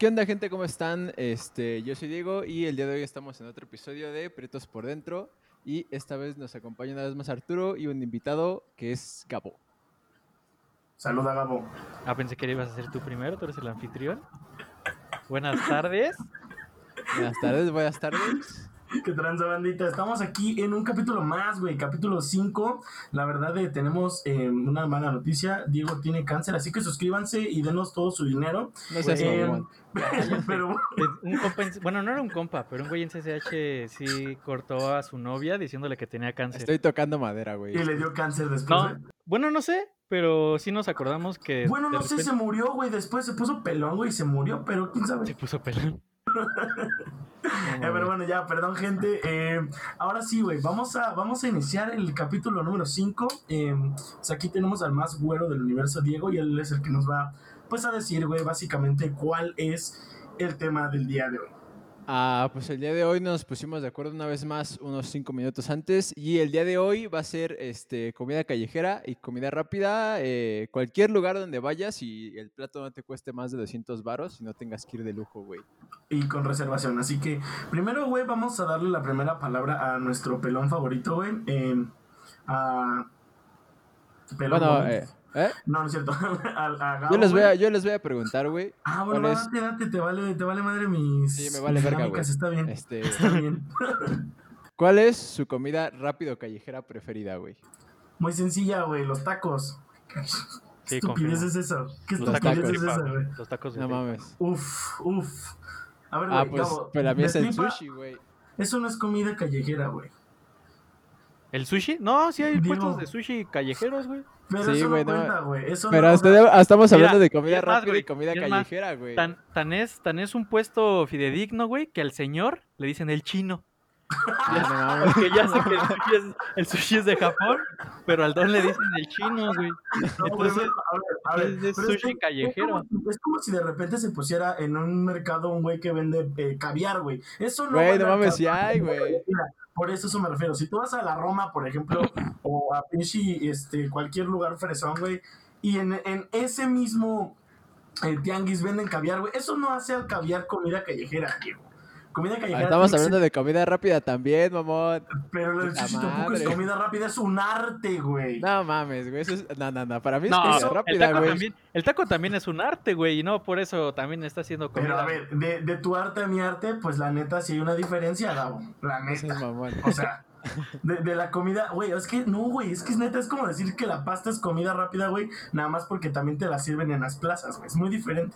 ¿Qué onda, gente? ¿Cómo están? Este, yo soy Diego y el día de hoy estamos en otro episodio de Pretos por Dentro. Y esta vez nos acompaña una vez más Arturo y un invitado que es Gabo. Saluda, Gabo. Ah, pensé que ibas a ser tú primero, tú eres el anfitrión. Buenas tardes. Buenas tardes, buenas tardes. ¿Qué tranza, bandita? Estamos aquí en un capítulo más, güey, capítulo 5. La verdad, eh, tenemos eh, una mala noticia. Diego tiene cáncer, así que suscríbanse y denos todo su dinero. No seas Eh, mamón. pero Eh, Un compa en- bueno, no era un compa, pero un güey en CCH sí cortó a su novia diciéndole que tenía cáncer. Estoy tocando madera, güey. y le dio cáncer después. No, ¿eh? bueno, no sé, pero sí nos acordamos que. Bueno, no sé, se murió, güey. Después se puso pelón, güey, y se murió, pero quién sabe. Se puso pelón. Eh, pero bueno, ya, perdón, gente. Eh, ahora sí, güey, vamos a, vamos a iniciar el capítulo número 5. pues aquí tenemos al más güero del universo, Diego, y él es el que nos va, pues, a decir, güey, básicamente cuál es el tema del día de hoy. Ah, pues el día de hoy nos pusimos de acuerdo una vez más unos cinco minutos antes y el día de hoy va a ser este, comida callejera y comida rápida. eh, cualquier lugar donde vayas y el plato no te cueste más de 200 varos y no tengas que ir de lujo, güey. Y con reservación. Así que, primero, güey, vamos a darle la primera palabra a nuestro pelón favorito, güey. eh, a. Pelón Bueno, eh, ¿eh? No, no es cierto. a, a Gabo, Yo les voy a, yo les voy a preguntar, güey. Ah, bueno, ¿cuál va, es? date, date, te vale, te vale madre mis. Sí, me vale verga, güey. Está bien. Este, Está bien. ¿Cuál es su comida rápido callejera preferida, güey? Muy sencilla, güey, los tacos. Sí, ¿Qué estupidez es eso? ¿Qué Los estupidez tacos es esa, güey? Los tacos No mames. Uf, uf. A ver, Ah, pues, Gabo, pero a mí es el sushi, güey. Eso no es comida callejera, güey. ¿El sushi? No, sí hay Digo- puestos de sushi callejeros, güey. Pero Sí, eso güey, no cuenta, güey. Eso Pero no, hasta- ah, estamos Mira, hablando de y comida es más, rápida y comida y callejera, güey. Tan, tan, es, tan es un puesto fidedigno, güey, que al señor le dicen el chino. Ya, no mames. Porque ya sé que el sushi, es, el sushi es de Japón, pero al don le dicen el chino, güey. no, güey, Entonces, a ver, a ver, es de sushi que- callejero. Es como, es como si de repente se pusiera en un mercado un güey que vende eh, caviar, güey. Eso no Güey, no mames, mercado. hay, güey. Mira, por eso eso me refiero. Si tú vas a la Roma, por ejemplo, o a pinche este, cualquier lugar fresón, güey, y en, en ese mismo eh, tianguis venden caviar, güey, eso no hace al caviar comida callejera, Diego. Comida Ah, callejera. Estamos hablando de comida rápida también, mamón. Pero el puta sushi tampoco es comida rápida, es un arte, güey. No mames, güey. Eso es. No, no, no. Para mí es No, comida eso- el rápida, taco, güey. también, el taco también es un arte, güey, y no por eso también está haciendo comida. Pero a ver, de, de tu arte a mi arte, pues la neta sí hay una diferencia, Gabo. La neta. mamón. O sea, de, de la comida, güey, es que no, güey, es que es neta, es como decir que la pasta es comida rápida, güey, nada más porque también te la sirven en las plazas, güey, es muy diferente.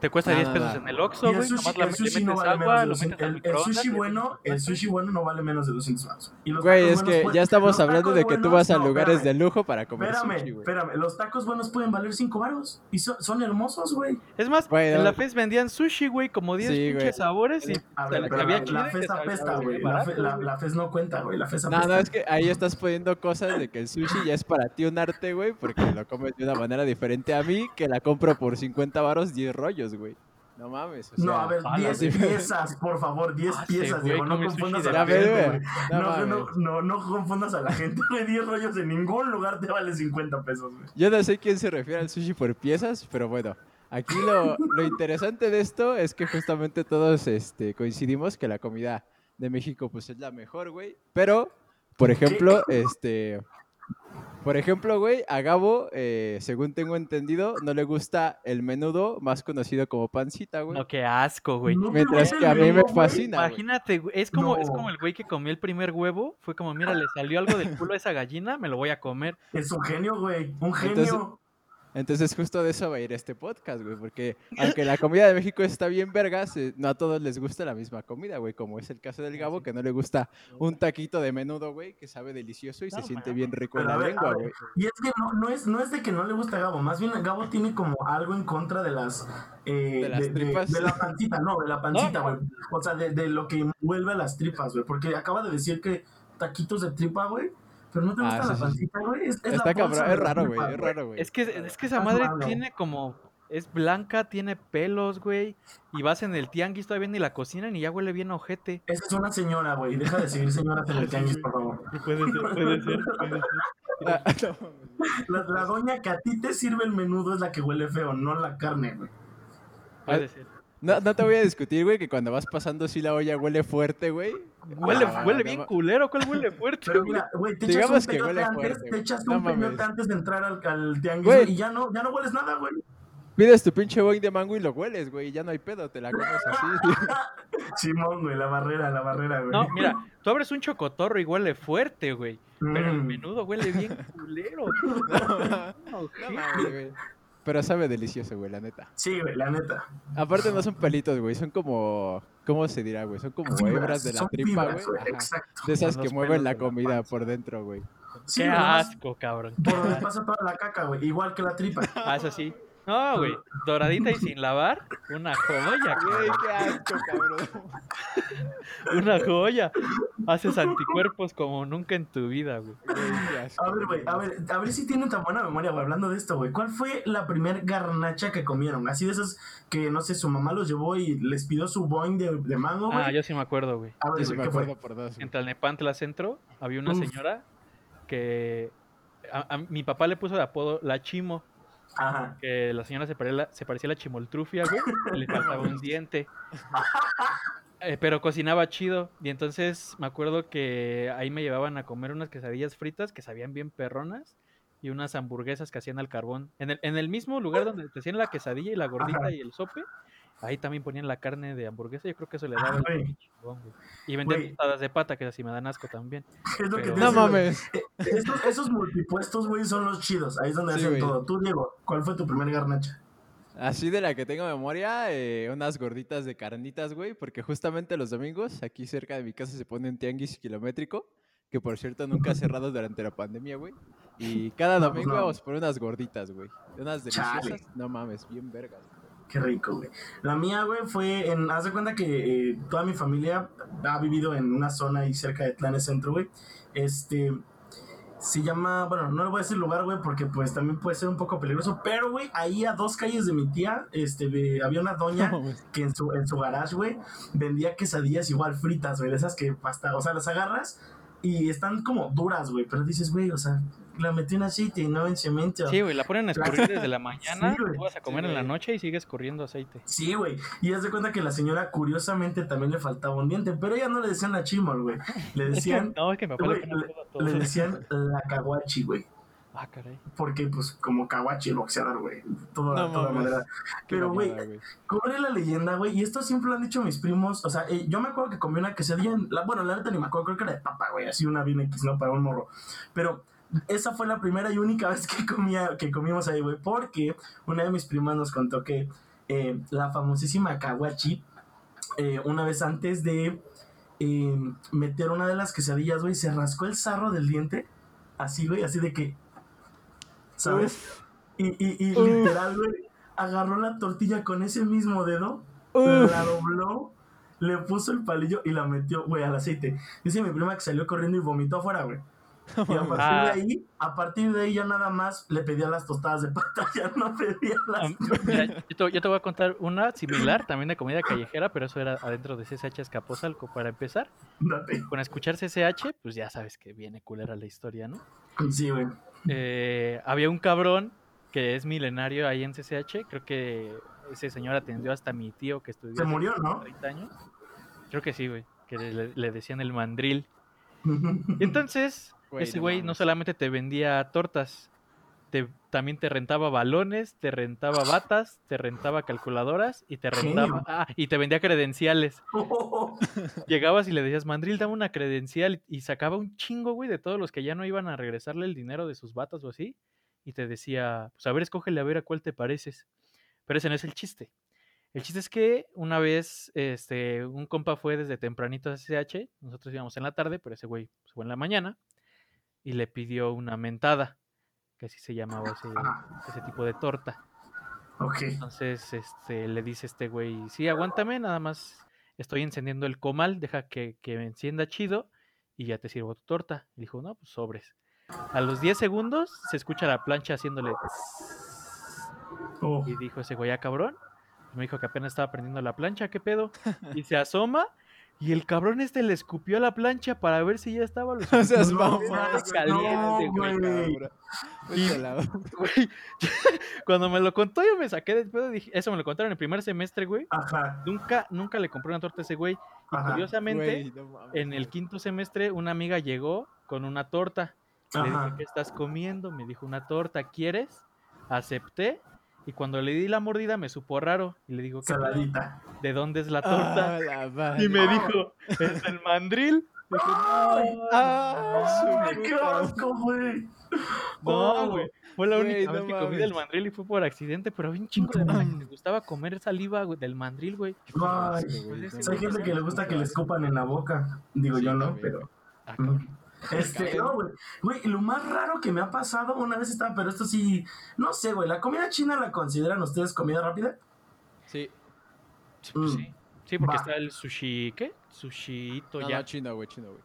Te cuesta No, 10 no, pesos no. en el Oxxo, güey. sushi, Nomás la- el le sushi no vale menos agua, de lo 200 metes al el, el sushi bueno, el sushi bueno no vale menos de 200 baros. Güey, es que pueden- ya estamos hablando de que tú vas a no, lugares espérame. de lujo para comer Espérame, sushi, güey. espérame, los tacos buenos pueden valer 5 baros y son, son hermosos, güey. Es más, Güey, en no. la FES vendían sushi, güey, como 10 Sí, pinches sabores y A ver, la pero la, FES apesta, güey. La, FES no cuenta, güey. La FES No, apesta. no, es que ahí estás poniendo cosas de que el sushi ya es para ti un arte, güey, porque lo comes de una manera diferente a mí, que la compro por 50 varos 10 rollos, güey. No mames, o sea... No, a ver, a la 10 sí. piezas, por favor, 10 Ah, piezas, ese güey Diego, no confundas a la gente, güey. güey. No No, no, mames. no, no confundas a la gente, güey, 10 rollos en ningún lugar te vale 50 pesos, güey. Yo no sé quién se refiere al sushi por piezas, pero bueno. Aquí lo, lo interesante de esto es que justamente todos este, coincidimos que la comida de México pues es la mejor, güey. Pero, por ejemplo, este... Por ejemplo, güey, a Gabo, eh, según tengo entendido, no le gusta el menudo, más conocido como pancita, güey. No, qué asco, güey. No Mientras que a mí me fascina. Imagínate, güey, es como, es como el güey que comió el primer huevo. Fue como, mira, le salió algo del culo a esa gallina, me lo voy a comer. Es un genio, güey, un genio. Entonces- Entonces justo de eso va a ir este podcast, güey, porque aunque la comida de México está bien vergas, no a todos les gusta la misma comida, güey, como es el caso del Gabo, que no le gusta un taquito de menudo, güey, que sabe delicioso y se siente bien rico en la ver, lengua, güey. Y es que no, no, es, no es de que no le gusta a Gabo, más bien Gabo tiene como algo en contra de las... eh, ¿De las tripas? de la pancita, no, de la pancita, No, güey. O sea, de, de lo que envuelve a las tripas, güey. Porque acaba de decir que taquitos de tripa, güey. Pero no te Ah, gusta sí, la pancita, güey. Es, es Está cabrón, es raro, güey, es raro, güey. Es que, es que esa madre malo. tiene como. Es blanca, tiene pelos, güey. Y vas en el tianguis todavía ni la cocinan y ya huele bien a ojete. Esa es una señora, güey. Deja de seguir señoras en el tianguis, por favor. Puede ser, puede ser, puede ser. Ah. La, la doña que a ti te sirve el menudo es la que huele feo, no la carne, güey. Puede ser. No, no te voy a discutir, güey, que cuando vas pasando así la olla huele fuerte, güey. Huele, Ah, huele no bien culero, ¿cuál huele fuerte? Pero mira, güey, te Digamos echas un que huele antes, fuerte, te echas No un mames. antes de entrar al, al tianguis Güey. y ya no, ya no hueles nada, güey. Pides tu pinche boing de mango y lo hueles, güey, y ya no hay pedo, te la comes así. Simón, güey, la barrera, la barrera, güey. No, mira, tú abres un chocotorro y huele fuerte, güey. Pero el Mm. menudo huele bien culero. no No. Pero sabe delicioso, güey, la neta. Sí, güey, la neta. Aparte no son pelitos, güey, son como... ¿Cómo se dirá, güey? Son como Fibras, hebras de la tripa, fibras, güey. Ajá. Exacto. De esas que mueven la comida por dentro, güey. Sí, Qué asco, cabrón. Por donde pasa toda la caca, güey. Igual que la tripa. Ah, eso sí. No, güey. Doradita y sin lavar. Una joya, Güey, cabrón. qué asco, cabrón. Una joya. Haces anticuerpos como nunca en tu vida, güey. A ver, güey, a ver, a ver si tienen tan buena memoria, güey, hablando de esto, güey. ¿Cuál fue la primer garnacha que comieron? Así de esas que, no sé, su mamá los llevó y les pidió su boing de, de mango, güey. Ah, yo sí me acuerdo, güey. A ver, Yo sí me ¿qué fue? acuerdo por dos. En Tlalnepantla Centro había una Uf. señora que a, a mi papá le puso de apodo la Chimo, Ajá. que la señora se parecía, se parecía a la chimoltrufia, güey, y le faltaba un diente. Eh, pero cocinaba chido y entonces me acuerdo que ahí me llevaban a comer unas quesadillas fritas que sabían bien perronas y unas hamburguesas que hacían al carbón. En el, en el mismo lugar donde te hacían la quesadilla y la gordita Ajá. y el sope, ahí también ponían la carne de hamburguesa. Yo creo que eso le Ah, daba el chingón, güey. Y vendían tostadas de pata, que así me dan asco también. Es lo que Pero- te No mames. Esos, esos multipuestos, güey, son los chidos. Ahí es donde Sí, hacen güey. todo. Tú, Diego, ¿cuál fue tu primer garnacha? Así de la que tengo memoria, eh, unas gorditas de carnitas, güey, porque justamente los domingos aquí cerca de mi casa se pone un tianguis kilométrico, que por cierto nunca ha cerrado durante la pandemia, güey. Y cada No, pues domingo no. vamos por unas gorditas, güey. Unas deliciosas. Chale. No mames, bien vergas. Qué rico, güey. La mía, güey, fue en. Haz de cuenta que eh, toda mi familia ha vivido en una zona ahí cerca de Tlanes Centro, güey. Este. Se llama. Bueno, no le voy a decir lugar, güey, porque pues también puede ser un poco peligroso. Pero, güey, ahí a dos calles de mi tía, este, había una doña No que en su, en su garage, güey, vendía quesadillas igual fritas, güey, de esas que hasta, o sea, las agarras y están como duras, güey, pero dices, güey, o sea, la metí en aceite y no en cemento. Sí, güey, la ponen a escurrir desde la mañana, Sí, tú vas a comer Sí, en la noche y sigues corriendo aceite. Sí, güey. Y haz de cuenta que la señora, curiosamente, también le faltaba un diente. Pero ella no le decían la chimol, güey. Le decían, no, es que papá güey, le le decían la caguachi, güey. Ah, caray. Porque, pues, como caguachi, el boxeador, güey. Toda, No toda manera. Pero, güey, mamada, güey. ¿cómo era la leyenda, güey? Y esto siempre lo han dicho mis primos. O sea, eh, yo me acuerdo que comí una quesadilla. en- La, bueno, la neta ni me acuerdo, creo que era de papa, güey. Así una bien X, ¿no? Para un morro. Pero esa fue la primera y única vez que, comía, que comimos ahí, güey. Porque una de mis primas nos contó que eh, la famosísima Kawachi, eh, una vez antes de eh, meter una de las quesadillas, güey, se rascó el sarro del diente. Así, güey, así de que. ¿Sabes? Y, y, y literal, güey, agarró la tortilla con ese mismo dedo, Uf. la dobló, le puso el palillo y la metió, güey, al aceite. Dice mi prima que salió corriendo y vomitó afuera, güey. Y a partir Ah. de ahí, a partir de ahí ya nada más le pedía las tostadas de pata, ya no pedía Ah, las... mira, yo, te, yo te voy a contar una similar, también de comida callejera, pero eso era adentro de CSH Escaposalco. Para empezar, Date. con escuchar CSH, pues ya sabes que viene culera la historia, ¿no? Sí, güey. Eh, había un cabrón que es milenario ahí en CCH. Creo que ese señor atendió hasta mi tío que estudió. Se murió, ¿no? 30 años. Creo que sí, güey. Que le, le decían el mandril. Y entonces, Ese güey no solamente te vendía tortas, te, también te rentaba balones, te rentaba batas, te rentaba calculadoras y te rentaba. Ah, y te vendía credenciales. Llegabas y le decías, Mandril, dame una credencial. Y sacaba un chingo, güey, de todos los que ya no iban a regresarle el dinero de sus batas o así. Y te decía, pues a ver, escógele a ver a cuál te pareces. Pero ese no es el chiste. El chiste es que una vez este, un compa fue desde tempranito a CH, nosotros íbamos en la tarde, pero ese güey pues, fue en la mañana, y le pidió una mentada, que así se llamaba ese, ese tipo de torta. ok. Entonces este, le dice este güey, sí, aguántame, nada más estoy encendiendo el comal, deja que, que me encienda chido y ya te sirvo tu torta. Y dijo, no, pues sobres. A los 10 segundos se escucha la plancha haciéndole... Oh. Y dijo ese güey, ah, cabrón. Me dijo que apenas estaba prendiendo la plancha, ¿qué pedo? Y se asoma Y el cabrón este le escupió a la plancha para ver si ya estaba lo O sea, es No, caliente, no, güey. cuando me lo contó yo me saqué después dije, eso me lo contaron en el primer semestre, güey. Ajá, Nunca, nunca le compré una torta a ese güey. Y Ajá. curiosamente, Güey, no mames, en el quinto semestre, una amiga llegó con una torta. Le dije. ¿qué estás comiendo? Me dijo, una torta, ¿quieres? Acepté. Y cuando le di la mordida me supo raro. Y le digo, ¿qué? Saladita. ¿de dónde es la torta? Ah, la y me dijo, ¿es el mandril? Dije, ¡Ay! Ah, su ¡Ay, qué puta asco, güey! No, Oh, güey. Fue la única vez que comí del mandril y fue por accidente, pero había un chingo de que le gustaba comer saliva del mandril, güey. Hay gente que le gusta que le escupan en la boca. Digo Sí, yo no, pero. Ah. Este, no, güey. Güey, lo más raro que me ha pasado una vez estaba, pero esto sí. No sé, güey. ¿La comida china la consideran ustedes comida rápida? Sí. Sí, pues Mm. sí. Sí, porque Va. está el sushi, ¿qué? Sushito No, ya. no, chino, güey, chino, güey.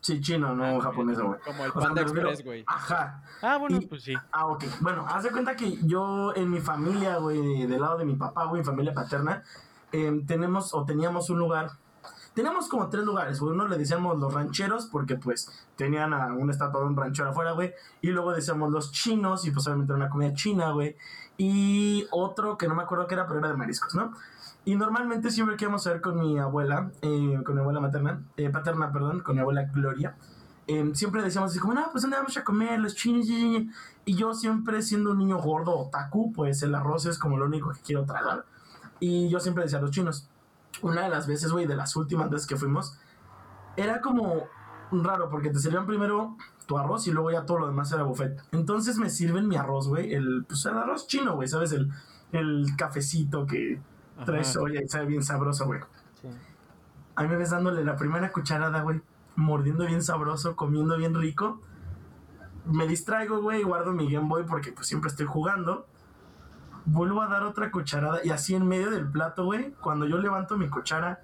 Sí, chino, no Ah, japonés, güey. Como el O sea, Panda me refiero- Express, güey. Ajá. Ah, bueno, Y- pues sí. Ah, ok. Bueno, haz de cuenta que yo en mi familia, güey, del lado de mi papá, güey, mi familia paterna, em, tenemos o teníamos un lugar. Teníamos como tres lugares. Uno le decíamos los rancheros porque pues tenían a una estatua de un ranchero afuera, güey. Y luego decíamos los chinos y pues obviamente era una comida china, güey. Y otro que no me acuerdo qué era, pero era de mariscos, ¿no? Y normalmente siempre que íbamos a ver con mi abuela, eh, con mi abuela materna, eh, paterna, perdón, con mi abuela Gloria, em, siempre decíamos así como, no, pues ¿dónde vamos a comer? Los chinos, y, y, yo siempre siendo un niño gordo otaku, pues el arroz es como lo único que quiero tragar. Y yo siempre decía a los chinos. Una de las veces, güey, de las últimas veces que fuimos, era como raro porque te servían primero tu arroz y luego ya todo lo demás era buffet. Entonces me sirven mi arroz, güey, el, pues el arroz chino, güey, ¿sabes? El, el cafecito que trae Ajá. soya y sabe bien sabroso, güey. sí. Ahí me ves dándole la primera cucharada, güey. Mordiendo bien sabroso, comiendo bien rico. Me distraigo, güey, y guardo mi Game Boy porque pues siempre estoy jugando. Vuelvo a dar otra cucharada y así en medio del plato, güey, cuando yo levanto mi cuchara,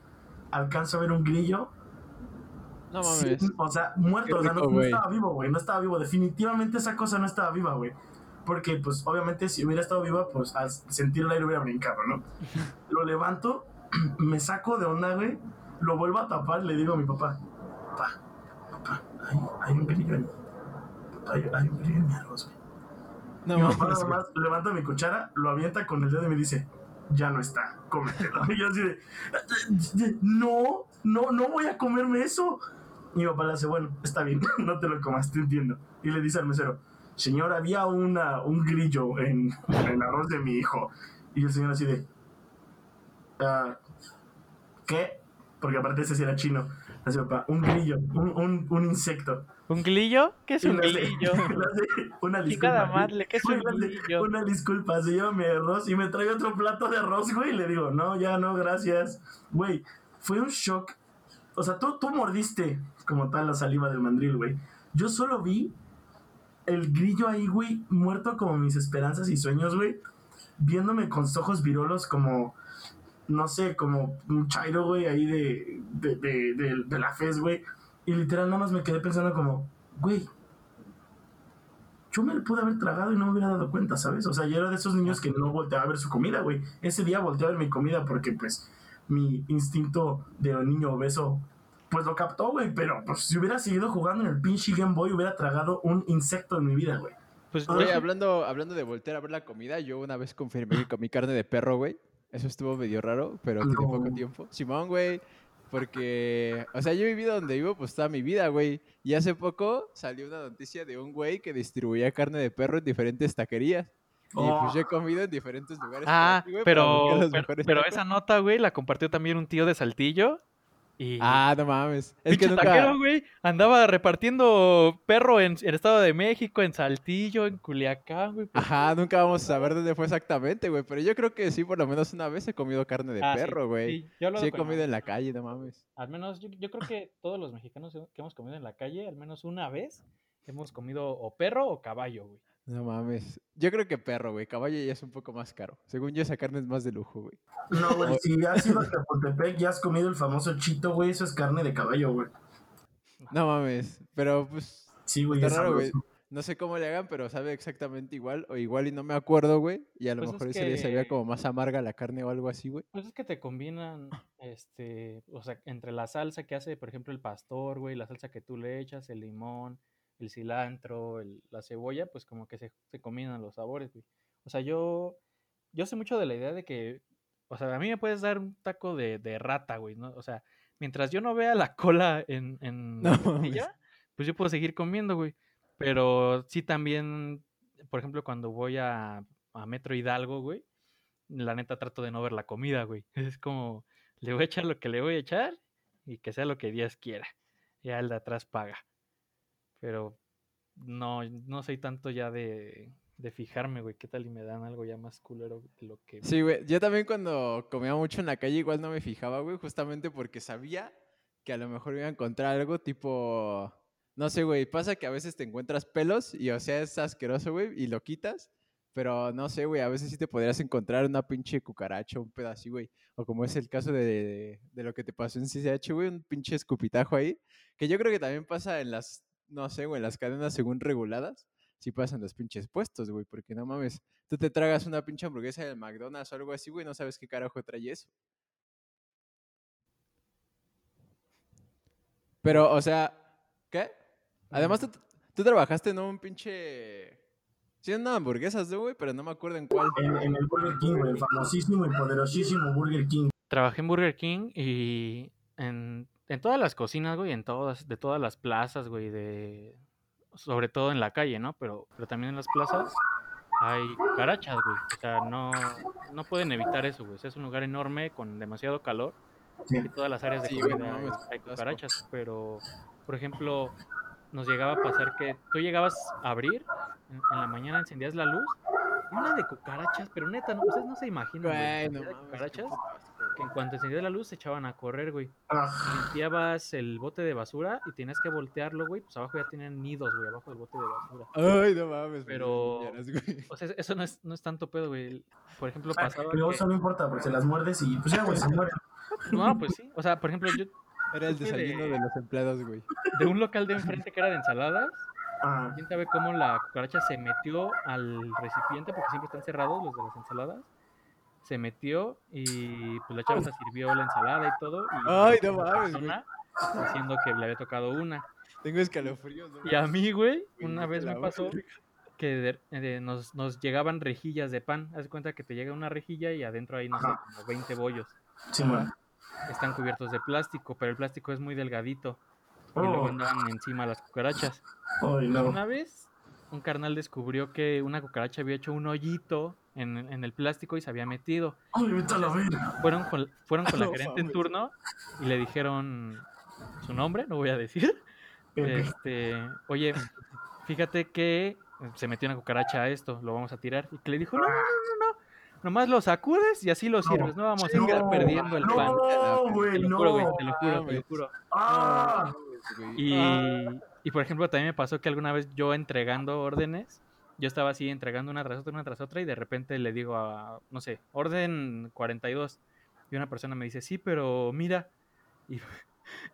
alcanzo a ver un grillo. No Sí, mames. o sea, muerto, Qué o sea, no, rico, estaba vivo, güey, no estaba vivo. Definitivamente esa cosa no estaba viva, güey. Porque, pues, obviamente, si hubiera estado viva, pues, al sentir el aire hubiera brincado, ¿no? Lo levanto, me saco de onda, güey, lo vuelvo a tapar y le digo a mi papá, papá, papá, hay, hay un grillo en, papá, hay, hay un grillo en mi arroz, güey. No mi papá nada más levanta mi cuchara, lo avienta con el dedo y me dice, ya no está, cómetelo. Y yo así de, no, no, no voy a comerme eso. Y mi papá le hace, bueno, está bien, no te lo comas, te entiendo. Y le dice al mesero, señor, había una, un grillo en, en el arroz de mi hijo. Y el señor así de, "Ah, ¿qué? Porque aparte ese sí era chino. Así, papá, un grillo, un, un, un insecto. ¿Un glillo? ¿Qué es un hace- glillo? una disculpa. madre, ¿qué es un glillo? Una disculpa, se lleva mi arroz y me trae otro plato de arroz, güey. Y le digo, no, ya no, gracias. Güey, fue un shock. O sea, tú, tú mordiste como tal la saliva del mandril, güey. Yo solo vi el grillo ahí, güey, muerto como mis esperanzas y sueños, güey. Viéndome con sus ojos virolos como, no sé, como un chairo, güey, ahí de, de, de, la fez, güey. Y literal nada más me quedé pensando como, güey, yo me lo pude haber tragado y no me hubiera dado cuenta, ¿sabes? O sea, yo era de esos niños que no volteaba a ver su comida, güey. Ese día volteé a ver mi comida porque, pues, mi instinto de niño obeso, pues lo captó, güey. Pero, pues, si hubiera seguido jugando en el pinche Game Boy, hubiera tragado un insecto en mi vida, güey. Pues, Güey, hablando, hablando de voltear a ver la comida, yo una vez confirmé que comí carne de perro, güey. Eso estuvo medio raro, pero tiene No. poco tiempo. Simón, güey, porque, o sea, yo he vivido donde vivo pues toda mi vida, güey. Y hace poco salió una noticia de un güey que distribuía carne de perro en diferentes taquerías. Y Oh. pues yo he comido en diferentes lugares. Ah, aquí, güey, pero, pero, pero esa nota, güey, la compartió también un tío de Saltillo. Y Ah, no mames. Es que nunca... taquero, güey, andaba repartiendo perro en, en Estado de México, en Saltillo, en Culiacán, güey. pues, Ajá, nunca vamos a saber dónde fue exactamente, güey. Pero yo creo que sí, por lo menos una vez he comido carne de ah, sí, perro, güey. sí, yo lo Sí he comido en la calle, no mames. Al menos, yo, yo creo que todos los mexicanos que hemos comido en la calle, al menos una vez, hemos comido o perro o caballo, güey. No mames. Yo creo que perro, güey. Caballo ya es un poco más caro. Según yo, esa carne es más de lujo, güey. No, güey, si has ido a Chapultepec y has comido el famoso chito, güey, eso es carne de caballo, güey. No mames. Pero pues Sí, güey, Está es raro, güey. No sé cómo le hagan, pero sabe exactamente igual. O igual y no me acuerdo, güey. Y a lo Pues es mejor ese día sabía que- como más amarga la carne o algo así, güey. Pues es que te combinan, este, o sea, entre la salsa que hace, por ejemplo, el pastor, güey, la salsa que tú le echas, el limón, el cilantro, el- la cebolla, pues como que se, se combinan los sabores, güey. O sea, yo, yo sé mucho de la idea de que, o sea, a mí me puedes dar un taco de, de rata, güey, ¿no? O sea, mientras yo no vea la cola en, en No la pues yo puedo seguir comiendo, güey. Pero sí también, por ejemplo, cuando voy a, a Metro Hidalgo, güey, la neta trato de no ver la comida, güey. Es como, le voy a echar lo que le voy a echar y que sea lo que Dios quiera. Ya el de atrás paga. Pero no, no soy tanto ya de, de fijarme, güey. ¿Qué tal y me dan algo ya más culero de lo que... Sí, güey. Yo también cuando comía mucho en la calle igual no me fijaba, güey, justamente porque sabía que a lo mejor iba a encontrar algo tipo, no sé, güey, pasa que a veces te encuentras pelos y o sea es asqueroso, güey, y lo quitas, pero no sé, güey, a veces sí te podrías encontrar una pinche cucaracha, un pedo así, güey, o como es el caso de, de, de lo que te pasó en CCH, güey, un pinche escupitajo ahí, que yo creo que también pasa en las, no sé, güey, las cadenas según reguladas, sí pasan los pinches puestos, güey, porque no mames, tú te tragas una pinche hamburguesa del McDonald's o algo así, güey, no sabes qué carajo trae eso. Pero, o sea, ¿qué? Además, tú, tú trabajaste en un pinche... Sí, en una hamburguesas, ¿no, güey? Pero no me acuerdo en cuál. En, en el Burger King, güey, el famosísimo y poderosísimo Burger King. Trabajé en Burger King y en, en todas las cocinas, güey, en todas, de todas las plazas, güey, de... Sobre todo en la calle, ¿no? Pero, pero también en las plazas hay cucarachas, güey. O sea, no, no pueden evitar eso, güey. O sea, es un lugar enorme con demasiado calor. Sí. En todas las áreas de Sí, comida no hay cucarachas, pero, por ejemplo, nos llegaba a pasar que tú llegabas a abrir, en, en la mañana encendías la luz, y una de cucarachas, pero neta, no, ustedes no se imaginan, güey, cucarachas, que en cuanto encendías la luz se echaban a correr, güey. Ah, Limpiabas el bote de basura y tenías que voltearlo, güey, pues abajo ya tienen nidos, güey, abajo del bote de basura. Ay, no mames. me Pero- güey. O sea, eso no es, no es tanto pedo, güey. Por ejemplo, ah, pasaba que... eso no importa, porque se las muerdes y pues ya, güey, se mueren. No, pues sí. O sea, por ejemplo, yo Era el fui de- desayuno de los empleados, güey. de un local de enfrente que era de ensaladas, Ah, ¿Quién sabe cómo la cucaracha se metió al recipiente? Porque siempre están cerrados los de las ensaladas. Se metió y pues la chava se sirvió la ensalada y todo. Y Ay, no mames, Diciendo que le había tocado una. Tengo escalofríos, ¿no? Y a mí, güey, una vez me pasó que de- de- nos, nos llegaban rejillas de pan. Haz de cuenta que te llega una rejilla y adentro hay, no sé, como 20 bollos. sí. Están cubiertos de plástico, pero el plástico es muy delgadito. Y Oh. luego andaban encima las cucarachas. Ay, no. Una vez, un carnal descubrió que una cucaracha había hecho un hoyito en, en el plástico y se había metido. Ay, vete a la verga. Fueron con, fueron con la gerente en turno y le dijeron su nombre, no voy a decir. Este, oye, fíjate que se metió una cucaracha a esto, lo vamos a tirar. Y que le dijo, no, no, no, no, no, nomás lo sacudes y así lo sirves, no, vamos a No, perdiendo el pan. Te lo juro, güey, te lo juro, te lo juro. Ah, Y, y, por ejemplo, también me pasó que alguna vez yo entregando órdenes, yo estaba así entregando una tras otra, una tras otra, y de repente le digo a, no sé, orden 42. Y una persona me dice, sí, pero mira. Y,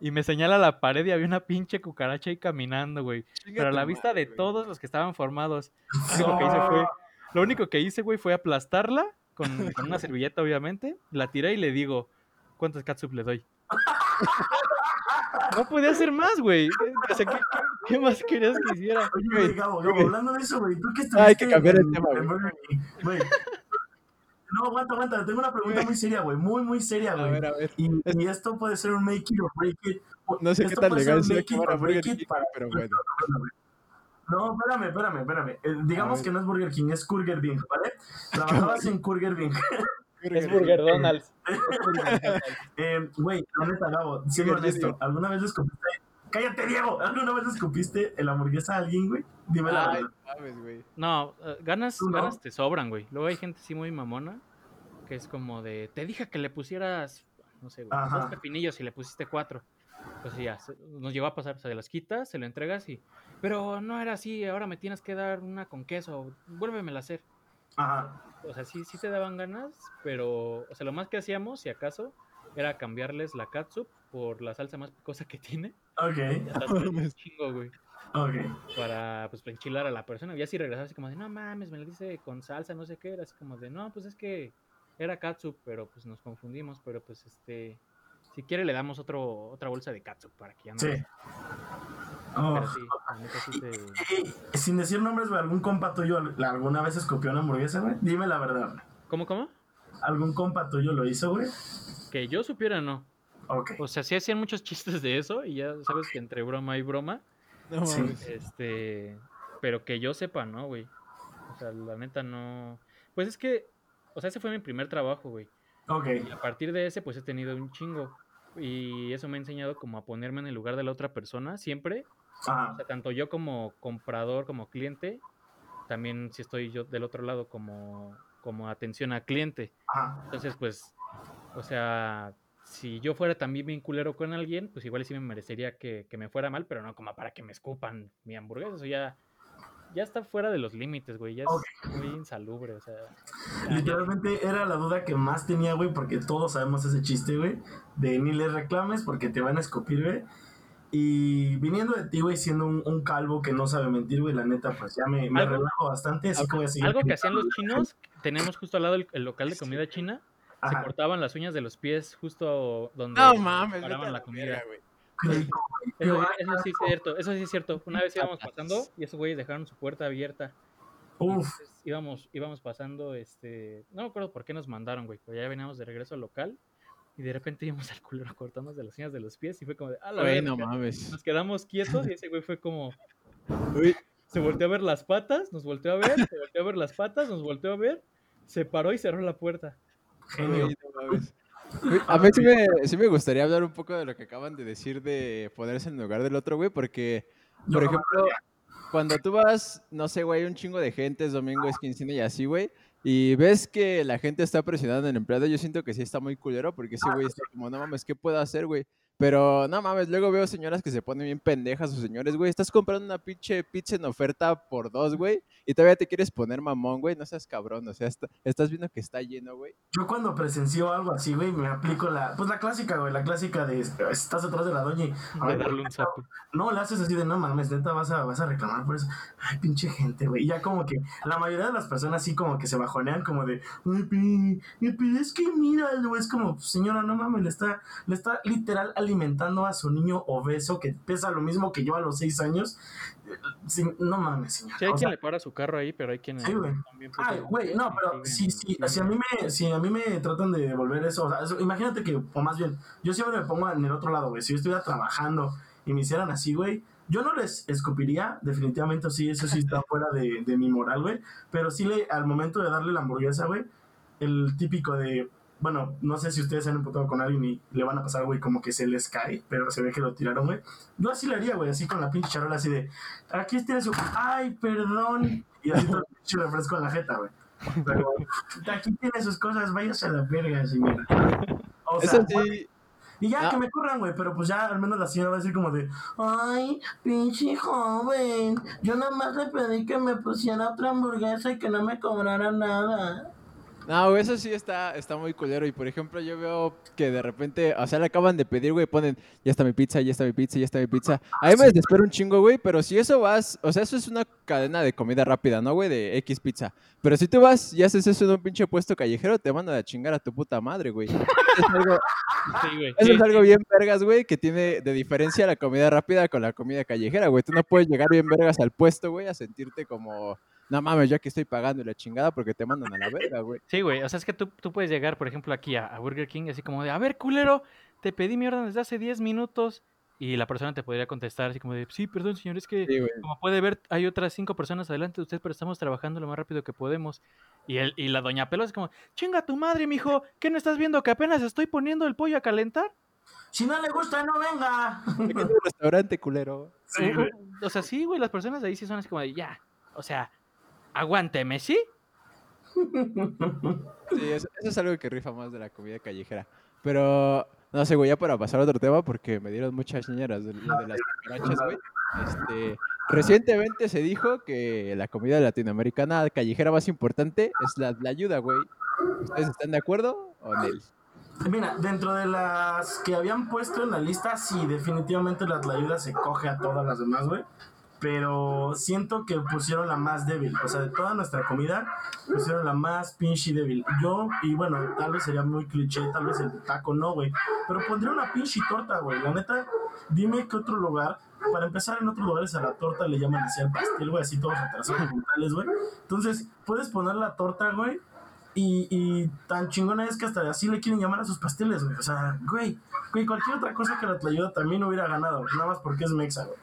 y me señala la pared y había una pinche cucaracha ahí caminando, güey. Pero a la vista de todos los que estaban formados. Lo único que hice fue, lo único que hice, güey, fue aplastarla con, con una servilleta, obviamente. La tiré y le digo, ¿cuántos catsup le doy? No podía hacer más, güey. O sea, ¿qué, qué, qué más querías que hiciera? Oye, Gabo, hablando de eso, güey, tú que Hay estuviste que cambiar el tema, güey. No, aguanta, aguanta, tengo una pregunta muy seria, güey, muy, muy seria, A güey. ver, a ver. Y, y esto puede ser un make it or break it. No sé qué Esto tan puede ser legal sea que it van a or Burger King, para- pero bueno. No, espérame, espérame, espérame. Eh, digamos que no es Burger King, es Burger Bing, ¿vale? Trabajabas en Burger Bing. Es Burger Donald's. Eh, Güey, la neta, Gabo, siendo honesto. ¿alguna vez le escupiste? ¡Cállate, Diego! ¿Alguna vez le escupiste la hamburguesa a alguien, güey? Dime la verdad. No, eh, ganas, ganas te sobran, güey. Luego hay gente así muy mamona que es como de, te dije que le pusieras, no sé, güey, dos pepinillos y le pusiste cuatro. Pues ya, se- nos llegó a pasar, se las quitas, se lo entregas y, pero no era así, ahora me tienes que dar una con queso, vuélvemela a hacer. Ajá. O sea, sí, sí te daban ganas, pero, o sea, lo más que hacíamos, si acaso, era cambiarles la catsup por la salsa más picosa que tiene. Ok. Un chingo, güey. Ok. Para, pues, enchilar a la persona. Y así regresaba así como de, no mames, me lo dice con salsa, no sé qué. Era así como de, no, pues es que era katsup, pero pues nos confundimos. Pero pues, este, si quiere le damos otro, otra bolsa de katsup para que ya no... Sí. Oh. sí, sí te- sin decir nombres, güey, ¿algún compa tuyo alguna vez escopió una hamburguesa, güey? Dime la verdad. güey. ¿Cómo, cómo? ¿Algún compa tuyo lo hizo, güey? Que yo supiera, no. Ok. O sea, sí hacían muchos chistes de eso y ya sabes que entre broma y broma, No Sí. este, pero que yo sepa, ¿no, güey? O sea, la neta no. Pues es que, o sea, ese fue mi primer trabajo, güey. Ok. Y a partir de ese, pues he tenido un chingo. Y eso me ha enseñado como a ponerme en el lugar de la otra persona, siempre. O sea, tanto yo como comprador, como cliente, también si estoy yo del otro lado como, como atención a cliente. Ajá. Entonces, pues, o sea, si yo fuera también bien culero con alguien, pues igual sí me merecería que, que me fuera mal, pero no como para que me escupan mi hamburguesa. Eso ya, ya está fuera de los límites, güey. Ya es muy insalubre, o sea. ya- ya- Literalmente era la duda que más tenía, güey, porque todos sabemos ese chiste, güey, de ni les reclames porque te van a escupir, güey. Y viniendo de ti, güey, siendo un, un calvo que no sabe mentir, güey, la neta, pues ya me, me relajo bastante, así que voy a seguir. Algo que hacían los chinos, tenemos justo al lado el, el local de comida china, se cortaban las uñas de los pies justo donde No mames, paraban la comida. güey. Eso, eso sí es cierto, eso sí es cierto. Una vez íbamos pasando y esos güeyes dejaron su puerta abierta. Uf, entonces íbamos, íbamos pasando, este, no me acuerdo por qué nos mandaron, güey, pero ya veníamos de regreso al local y de repente vimos al culero cortándose las uñas de los pies y fue como de, a la verga". no mames. Nos quedamos quietos y ese güey fue como, Uy, se volteó a ver las patas, nos volteó a ver, se volteó a ver las patas, nos volteó a ver, se paró y cerró la puerta. genio. güey, no mames. A mí sí me, sí me gustaría hablar un poco de lo que acaban de decir de ponerse en el lugar del otro, güey, porque, por ejemplo, cuando tú vas, no sé, güey, un chingo de gente, es domingo, es quincena y así, güey, y ves que la gente está presionando al empleado, yo siento que sí está muy culero, porque ese Ah, güey está como, no mames, ¿qué puedo hacer, güey? Pero, no mames, luego veo señoras que se ponen bien pendejas o señores, güey, estás comprando una pinche pizza en oferta por dos, güey, y todavía te quieres poner mamón, güey, no seas cabrón, o sea, está- estás viendo que está lleno, güey. Yo cuando presencio algo así, güey, me aplico la, pues la clásica, güey, la clásica de estás atrás de la doña y, a ver, darle un zape. No, le haces así de no mames, neta, vas a, vas a reclamar por eso. Ay, pinche gente, güey. Y ya como que la mayoría de las personas así como que se bajonean como de, ay, es que mira, güey, es como, señora, no mames, le está, le está literal alimentando a su niño obeso que pesa lo mismo que yo a los seis años. Eh, no mames, señora. Sí, hay O quien sea, le para su carro ahí, pero hay quienes Sí, güey. también, pues, Ay, se- güey, no, pero si, a mí me, si a mí me tratan de devolver eso, o sea, eso- imagínate que, o más bien, yo siempre me pongo en el otro lado, güey. Si yo estuviera trabajando y me hicieran así, güey, yo no les escupiría, definitivamente sí, eso sí está fuera de, de mi moral, güey. Pero sí, le, al momento de darle la hamburguesa, güey, el típico de, bueno, no sé si ustedes se han emputado con alguien y le van a pasar, güey, como que se les cae, pero se ve que lo tiraron, güey. Yo así le haría, güey, así con la pinche charola, así de, aquí tiene su, ay, perdón. Y así todo el pinche refresco en la jeta, güey. Pero aquí tiene sus cosas, váyase a la verga, señora. O sea, Eso sí, y ya Ah. que me corran, güey, pero pues ya al menos la señora va a decir como de, ay, pinche joven, yo nada más le pedí que me pusiera otra hamburguesa y que no me cobrara nada. No, güey, eso sí está, está muy culero. Y por ejemplo, yo veo que de repente, o sea, le acaban de pedir, güey, ponen, ya está mi pizza, ya está mi pizza, ya está mi pizza. Ahí me desespero un chingo, güey, pero si eso vas, o sea, eso es una cadena de comida rápida, ¿no, güey? De X pizza. Pero si tú vas y haces eso en un pinche puesto callejero, te mandan a chingar a tu puta madre, güey. Eso es algo, Sí, güey. eso sí, es algo bien vergas, güey, que tiene de diferencia la comida rápida con la comida callejera, güey. Tú no puedes llegar bien vergas al puesto, güey, a sentirte como, no mames, ya que estoy pagando la chingada porque te mandan a la verga, güey. Sí, güey. O sea, es que tú, tú puedes llegar, por ejemplo, aquí a, a Burger King, así como de, a ver, culero, te pedí mi orden desde hace 10 minutos. Y la persona te podría contestar así como de, sí, perdón, señor, es que Sí, como puede ver, hay otras cinco personas adelante de usted, pero estamos trabajando lo más rápido que podemos. Y, el, y la doña Pelos es como, chinga tu madre, mijo, ¿qué no estás viendo que apenas estoy poniendo el pollo a calentar? Si no le gusta, no venga. Es un restaurante, culero. Sí, o sea, sí, güey, las personas de ahí sí son así como de, ya, o sea, aguánteme, ¿sí? Sí, eso, eso es algo que rifa más de la comida callejera. Pero, no sé, güey, ya para pasar a otro tema, porque me dieron muchas señoras de, lo de las cucarachas, güey. Este, recientemente se dijo que la comida latinoamericana callejera más importante es la, la ayuda, güey. ¿Ustedes están de acuerdo o no? Mira, dentro de las que habían puesto en la lista, sí, definitivamente la tlayuda se coge a todas las demás, güey. Pero siento que pusieron la más débil. O sea, de toda nuestra comida, pusieron la más pinche débil. Yo, y bueno, tal vez sería muy cliché, tal vez el taco no, güey. Pero pondría una pinche torta, güey. La neta, dime qué otro lugar. Para empezar, en otros lugares a la torta le llaman así al pastel, güey, así todos atrasados brutales, güey. Entonces, puedes poner la torta, güey. Y, y tan chingona es que hasta así le quieren llamar a sus pasteles, güey. O sea, güey, güey, cualquier otra cosa que la ayuda también hubiera ganado, nada más porque es mexa, güey.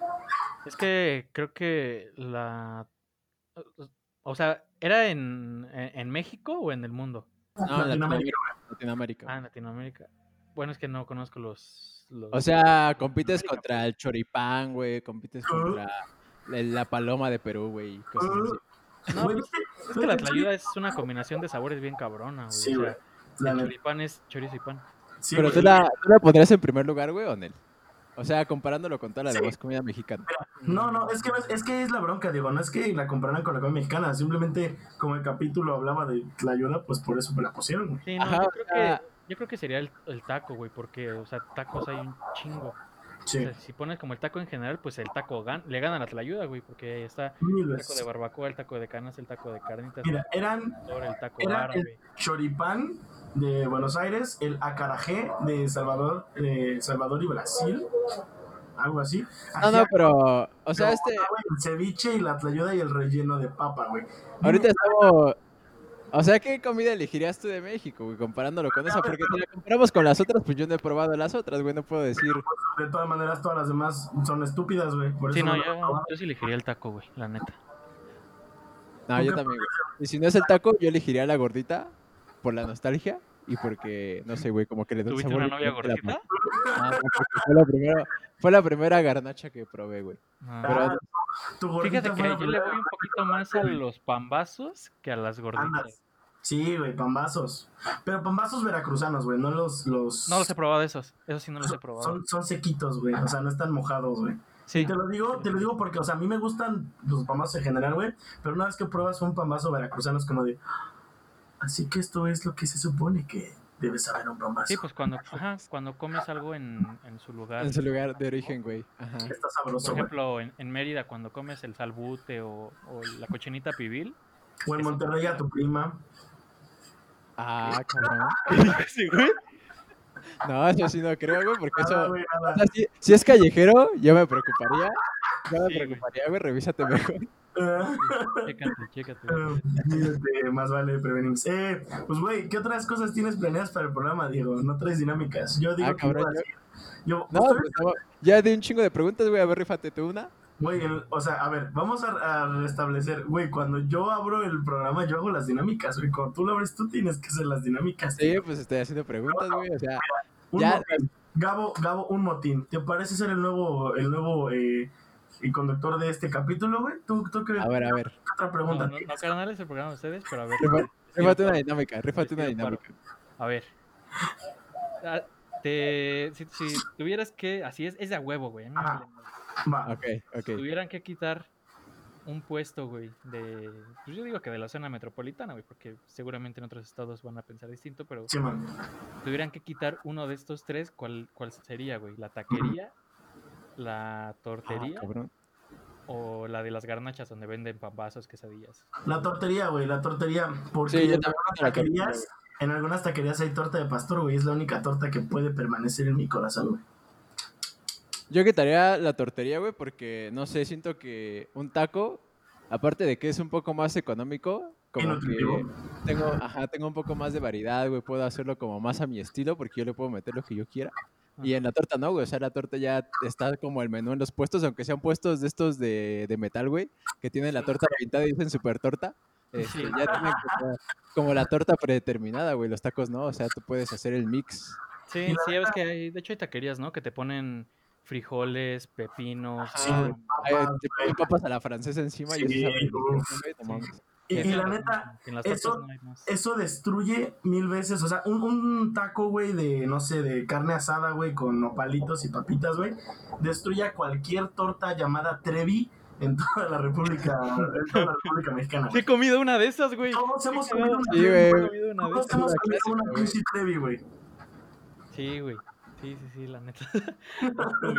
Es que creo que la... O sea, ¿era en, en México o en el mundo? No, en Latinoamérica. Latinoamérica. Ah, en Latinoamérica. Bueno, es que no conozco los... los... O sea, compites contra el choripán, güey, compites contra la paloma de Perú, güey, cosas así. No, pues, es que la tlayuda es una combinación de sabores bien cabrona, güey. Sí, o güey. sea, el choripán es chorizo y pan. Sí, Pero güey. tú la, tú la pondrías en primer lugar, güey, o Nel. O sea, comparándolo con toda la Sí. demás comida mexicana. No, no, es que, es, que es la bronca, digo, no es que la compraran con la comida mexicana, simplemente como el capítulo hablaba de la ayuda, pues por eso me la pusieron, güey. Sí, no, Ajá, yo, creo que, yo creo que sería el, el taco, güey, porque, o sea, tacos hay un chingo. Sí, O sea, si pones como el taco en general, pues el taco gan- le gana la tlayuda, güey, porque ahí está el taco de barbacoa, el taco de canas, el taco de carnitas, Mira, eran el el taco era árabe. choripán de Buenos Aires, el acarajé de Salvador, de Salvador y Brasil, algo así. No, no, pero, o sea, este, el ceviche y la tlayuda y el relleno de papa, güey. ahorita estamos, o sea, ¿qué comida elegirías tú de México, güey, comparándolo con esa? Porque si la comparamos con las otras, pues yo no he probado las otras, güey, no puedo decir. De todas maneras, todas las demás son estúpidas, güey. Por Sí, eso no, yo, yo sí elegiría el taco, güey, la neta. No, ¿Tú yo también, güey. Y si no es el taco, yo elegiría la gordita por la nostalgia y porque, no sé, güey, como que le un ¿Tuviste sabor una novia la gordita? Ah, no, fue la primera, fue la primera garnacha que probé, güey. Ah, Pero- Ah, Fíjate que yo le voy un poquito más a los pambazos que a las gorditas. Andas. Sí, güey, pambazos. Pero pambazos veracruzanos, güey, no los... los... No los he probado esos, esos sí no los he son, probado. son, son sequitos, güey, o sea, no están mojados, güey. Sí, Y te lo digo, te lo digo porque, o sea, a mí me gustan los pambazos en general, güey, pero una vez que pruebas un pambazo veracruzano es como de... Así que esto es lo que se supone que debe saber un pambazo. sí, pues cuando, ajá, cuando comes algo en, en su lugar. En su lugar de origen, güey. Ajá. Está sabroso, Por ejemplo, en, en Mérida, cuando comes el salbute o, o la cochinita pibil. O en Monterrey a tu prima. Ah, cabrón. Sí, güey. No, eso sí no creo, güey, porque Nada, eso... güey, o nada. sea, si, si es callejero, yo me preocuparía. Yo me Sí, preocuparía, güey, revísate mejor. Chécate, chécate. Eh, mírate, más vale prevenir. Eh, pues, güey, ¿qué otras cosas tienes planeadas para el programa, Diego? No traes dinámicas. Yo digo Ah, que cabrón, yo- pues no, ya di un chingo de preguntas, güey, a ver, rífate tú una. Güey, o sea, a ver, vamos a, a restablecer. Güey, cuando yo abro el programa, yo hago las dinámicas, güey. Cuando tú lo abres, tú tienes que hacer las dinámicas. Sí, pues estoy haciendo preguntas, güey, o sea... Un ya- motín. Gabo, Gabo, un motín. ¿Te parece ser el nuevo, el nuevo eh, el conductor de este capítulo, güey? ¿Tú, tú qué, A ver, a ver. otra No, pregunta no, no, tienes? carnal, es el programa de ustedes, pero a ver. Rífate una dinámica, rífate una dinámica. A ver. Ah, Te, si, si tuvieras que, así es, es de a huevo, güey. a mí me Ajá. vale madre. Va. Ok, ok. Tuvieran que quitar un puesto, güey, de, pues yo digo que de la zona metropolitana, güey, porque seguramente en otros estados van a pensar distinto, pero Sí, man. tuvieran que quitar uno de estos tres, ¿cuál, cuál sería, güey? ¿La taquería, la Ah, tortería cabrón. o la de las garnachas donde venden pambazos, quesadillas? La tortería, güey, la tortería. Porque Sí, yo en, también algunas la tortería, taquerías, en algunas taquerías hay torta de pastor, güey. Es la única torta que puede permanecer en mi corazón, güey. Yo quitaría la tortería, güey, porque, no sé, siento que un taco, aparte de que es un poco más económico, como que tengo, ajá, tengo un poco más de variedad, güey, puedo hacerlo como más a mi estilo, porque yo le puedo meter lo que yo quiera. Y en la torta no, güey, o sea, la torta ya está como el menú en los puestos, aunque sean puestos de estos de, de metal, güey, que tienen la torta pintada y dicen super torta. este, Sí. ya tienen como la torta predeterminada, güey, los tacos no, o sea, tú puedes hacer el mix. Sí, Y sí, ya ves que hay, de hecho hay taquerías, ¿no? Que te ponen frijoles, pepinos. Sí, ah, Papas, te güey. ponen papas a la francesa encima y Sí, eso sabe Y, y la neta, eso- no eso destruye mil veces. O sea, un, un taco, güey, de, no sé, de carne asada, güey, con nopalitos y papitas, güey, destruye a cualquier torta llamada Trevi en toda la República, en toda la República Mexicana. He comido una de esas, güey. Todos hemos Qué comido una Sí, Trevi, güey. Todos hemos comido una Trevi, güey. Sí, güey. Sí, sí, sí, la neta.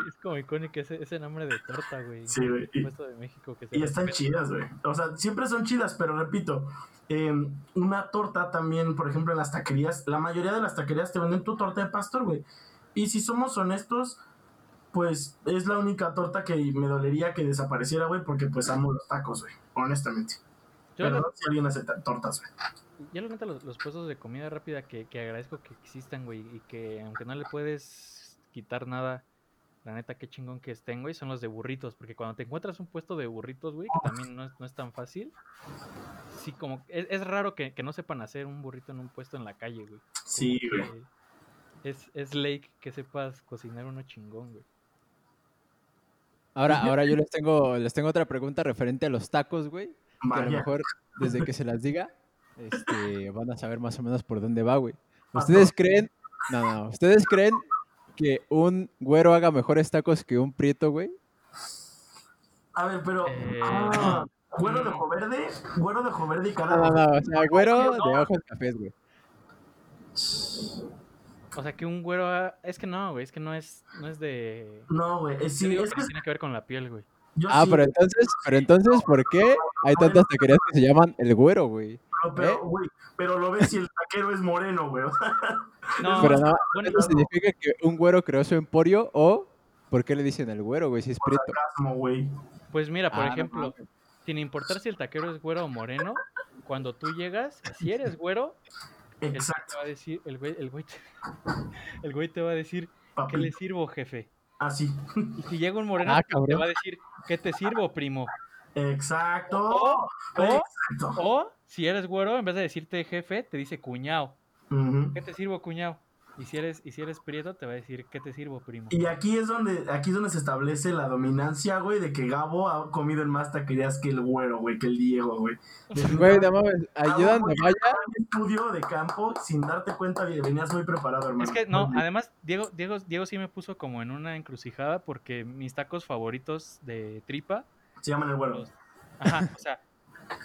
es, como, icónico ese, ese nombre de torta, güey. Sí, güey. El puesto de México que se Y están chidas, güey. O sea, siempre son chidas, pero repito, eh, una torta también, por ejemplo, en las taquerías, la mayoría de las taquerías te venden tu torta de pastor, güey. Y si somos honestos, pues es la única torta que me dolería que desapareciera, güey, porque pues amo los tacos, güey, honestamente. Yo, Pero la, no si alguien hace ta- tortas, güey. Yo la neta, los, los puestos de comida rápida que, que agradezco que existan, güey, y que aunque no le puedes quitar nada, la neta, qué chingón que estén, güey, son los de burritos, porque cuando te encuentras un puesto de burritos, güey, que también no es, no es tan fácil, sí, como, es, es raro que, que no sepan hacer un burrito en un puesto en la calle, güey. Sí, güey. Es, es ley que sepas cocinar uno chingón, güey. Ahora, ahora yo les tengo, les tengo otra pregunta referente a los tacos, güey. Que a lo mejor, desde que se las diga, este, van a saber más o menos por dónde va, güey. ¿Ustedes creen? No, no, ¿ustedes creen que un güero haga mejores tacos que un prieto, güey? A ver, pero. Eh, ah, güero de ojo verde, güero de ojo verde y cara No, de no, no, o sea, güero de ojos cafés, güey. O sea, que un güero... ha- Es que no, güey, es que no es, no es de... No, güey. Yo Sí, es que tiene que ver con la piel, güey. yo Ah, sí, pero entonces, pero entonces, ¿por qué hay tantas taquerías que se llaman el güero, güey? Pero, pero, ¿eh? güey, pero lo ves si el taquero es moreno, güey. No, Pero no, bueno, ¿eso significa que un güero creó su emporio o por qué le dicen el güero, güey, si es prieto? pues mira, por Ah, no ejemplo, sin importar si el taquero es güero o moreno, cuando tú llegas, si eres güero, el güey Exacto, te va a decir, el güey, el güey te, el güey te va a decir, ¿qué le sirvo, jefe? Así. Y si llega un moreno, Ah, te va a decir, ¿qué te sirvo, primo? Exacto. O- o- Exacto. O si eres güero, en vez de decirte jefe, te dice cuñado. ¿Qué te sirvo, cuñado? Y si eres, y si eres prieto, te va a decir, ¿qué te sirvo, primo? Y aquí es donde aquí es donde se establece la dominancia, güey, de que Gabo ha comido en más taquerías que el güero, güey, que el Diego, güey. Güey, no mames, ayudan vaya. un estudio de campo sin darte cuenta, venías muy preparado, hermano. Es que no, además Diego, Diego, Diego sí me puso como en una encrucijada porque mis tacos favoritos de tripa, Se llaman el güero. los- ajá, o sea,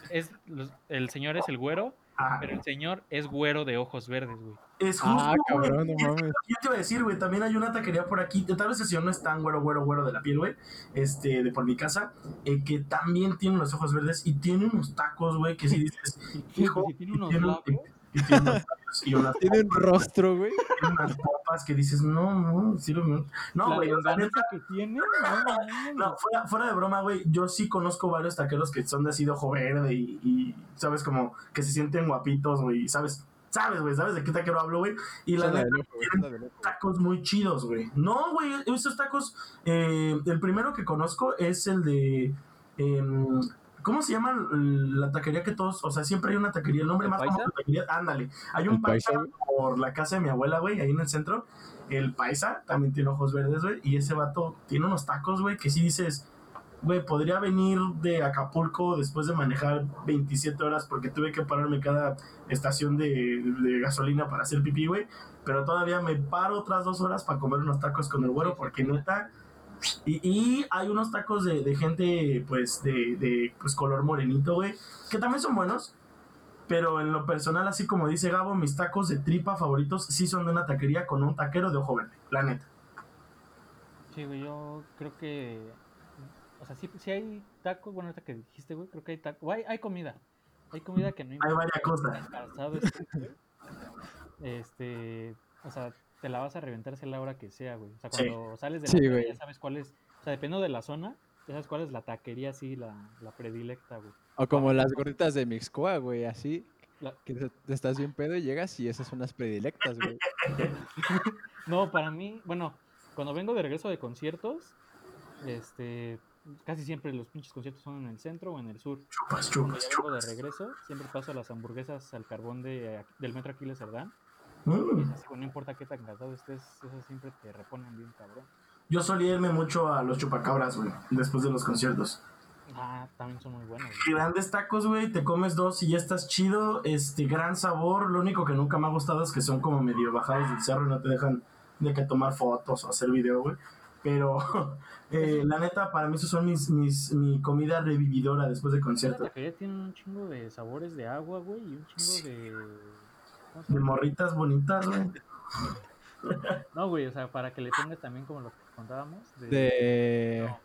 es los- el señor es el güero, Ah, pero el señor es güero de ojos verdes, güey. es justo, Ah, güey. cabrón, no mames. Yo te iba a decir, güey, también hay una taquería por aquí, tal vez el señor no es tan güero, güero, güero de la piel, güey, este, de por mi casa, eh, que también tiene los ojos verdes y tiene unos tacos, güey, que si dices, hijo, tiene unos tiene, labios. Y tiene unos labios y unas, Tiene un rostro, güey. tiene unas papas que dices, no, no, sí lo No, la güey, longaniza neta, que tiene, no, fuera, fuera de broma, güey, yo sí conozco varios taqueros que son de así de ojo verde y, y, sabes, como que se sienten guapitos, güey, sabes, sabes, güey, sabes de qué taquero hablo, güey, y la la neta, la tacos muy chidos, güey. No, güey, esos tacos, eh, el primero que conozco es el de, em, ¿cómo se llama la taquería que todos, o sea, siempre hay una taquería, el nombre ¿El más Paisa? famoso de taquería, ándale, hay un ¿El Paisa, por la casa de mi abuela, güey, ahí en el centro, el paisa también tiene ojos verdes, güey, y ese vato tiene unos tacos, güey, que si dices... Güey, podría venir de Acapulco después de manejar 27 horas porque tuve que pararme cada estación de, de gasolina para hacer pipí, güey. Pero todavía me paro otras dos horas para comer unos tacos con el güero porque neta... Y, y hay unos tacos de, de gente, pues, de, de pues, color morenito, güey, que también son buenos. Pero en lo personal, así como dice Gabo, mis tacos de tripa favoritos sí son de una taquería con un taquero de ojo verde, la neta. Sí, güey, yo creo que. O sea, sí, sí hay tacos, bueno, ahorita que dijiste, güey, creo que hay tacos. Hay, hay comida. Hay comida que no Hay importa varias qué cosas. Este. O sea, te la vas a reventar sea la hora que sea, güey. O sea, Sí. cuando sales de la Sí, güey. ya sabes cuál es. O sea, dependiendo de la zona, ya sabes cuál es la taquería, así, la, la predilecta, güey. O como las gorditas de Mixcoa, güey, así. La- Que te, estás bien pedo y llegas y esas son las predilectas, güey. No, para mí, bueno, cuando vengo de regreso de conciertos, este. Casi siempre los pinches conciertos son en el centro o en el sur. Chupas, Cuando chupas, ya vengo de regreso, siempre paso las hamburguesas al carbón de, del metro Aquiles Cerdán. Mm. Así que no importa qué tan cansado estés, esas siempre te reponen bien cabrón. Yo solía irme mucho a los chupacabras, güey, después de los conciertos. Ah, también son muy buenos. güey. Grandes tacos, güey, te comes dos y ya estás chido. Este, gran sabor. Lo único que nunca me ha gustado es que son como medio bajados del cerro y no te dejan de que tomar fotos o hacer video, güey. Pero, eh, la neta, para mí, esos son mis, mis, mi comida revividora después de concierto. taquería tiene un chingo de sabores de agua, güey, y un chingo de... ¿cómo se De morritas bonitas, güey. No, güey, o sea, para que le pongas también como lo que contábamos. De... De...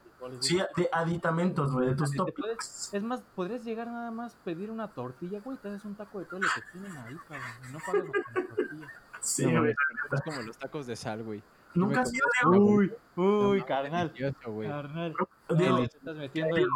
Sí, de aditamentos, güey, de tus puedes- es más, podrías llegar nada más pedir una tortilla, güey, te haces un taco de todo lo que tienen ahí, cabrón. Y no pagas con la tortilla. Sí, No, güey. Es como los tacos de sal, güey. Nunca has ido, Diego. Uy, No uy, mames, carnal. Carnal. Diego, estás metiendo en,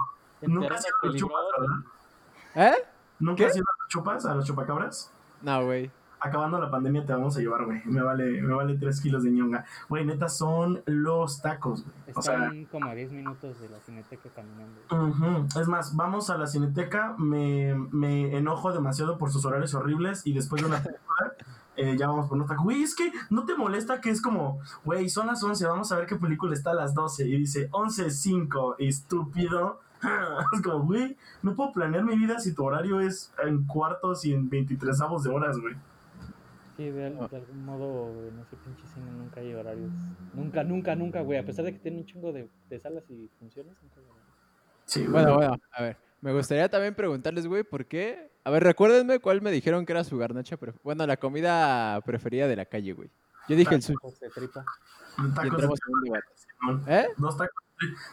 en Nunca has ido a los chupas. ¿verdad? ¿Eh? ¿Nunca has ido a los chupas, a los chupacabras? No, güey. Acabando la pandemia te vamos a llevar, güey. Me vale, me vale 3 kilos de ñonga. Güey, neta, son los tacos, güey. O sea, Están como a 10 minutos de la cineteca caminando. es más, vamos a la cineteca, me, me enojo demasiado por sus horarios horribles y después de una película eh, ya vamos por unos tacos. Güey, es que no te molesta que es como, güey, son las 11, vamos a ver qué película está a las 12 y dice 11.05, estúpido. Es como, güey, no puedo planear mi vida si tu horario es en cuartos y en 23 avos de horas, güey. Sí, de, al- de algún modo en ese pinche cine nunca hay horarios. Nunca, nunca, nunca, güey. A pesar de que tiene un chingo de, de salas y funciones, nunca hay horarios. Sí, güey. Bueno, bueno, a ver. Me gustaría también preguntarles, güey, ¿por qué? A ver, recuérdenme cuál me dijeron que era su garnacha pref- Bueno, la comida preferida de la calle, güey. Yo dije el sushi de tripa. y Tacos de un. Simón. ¿Eh? Dos tacos,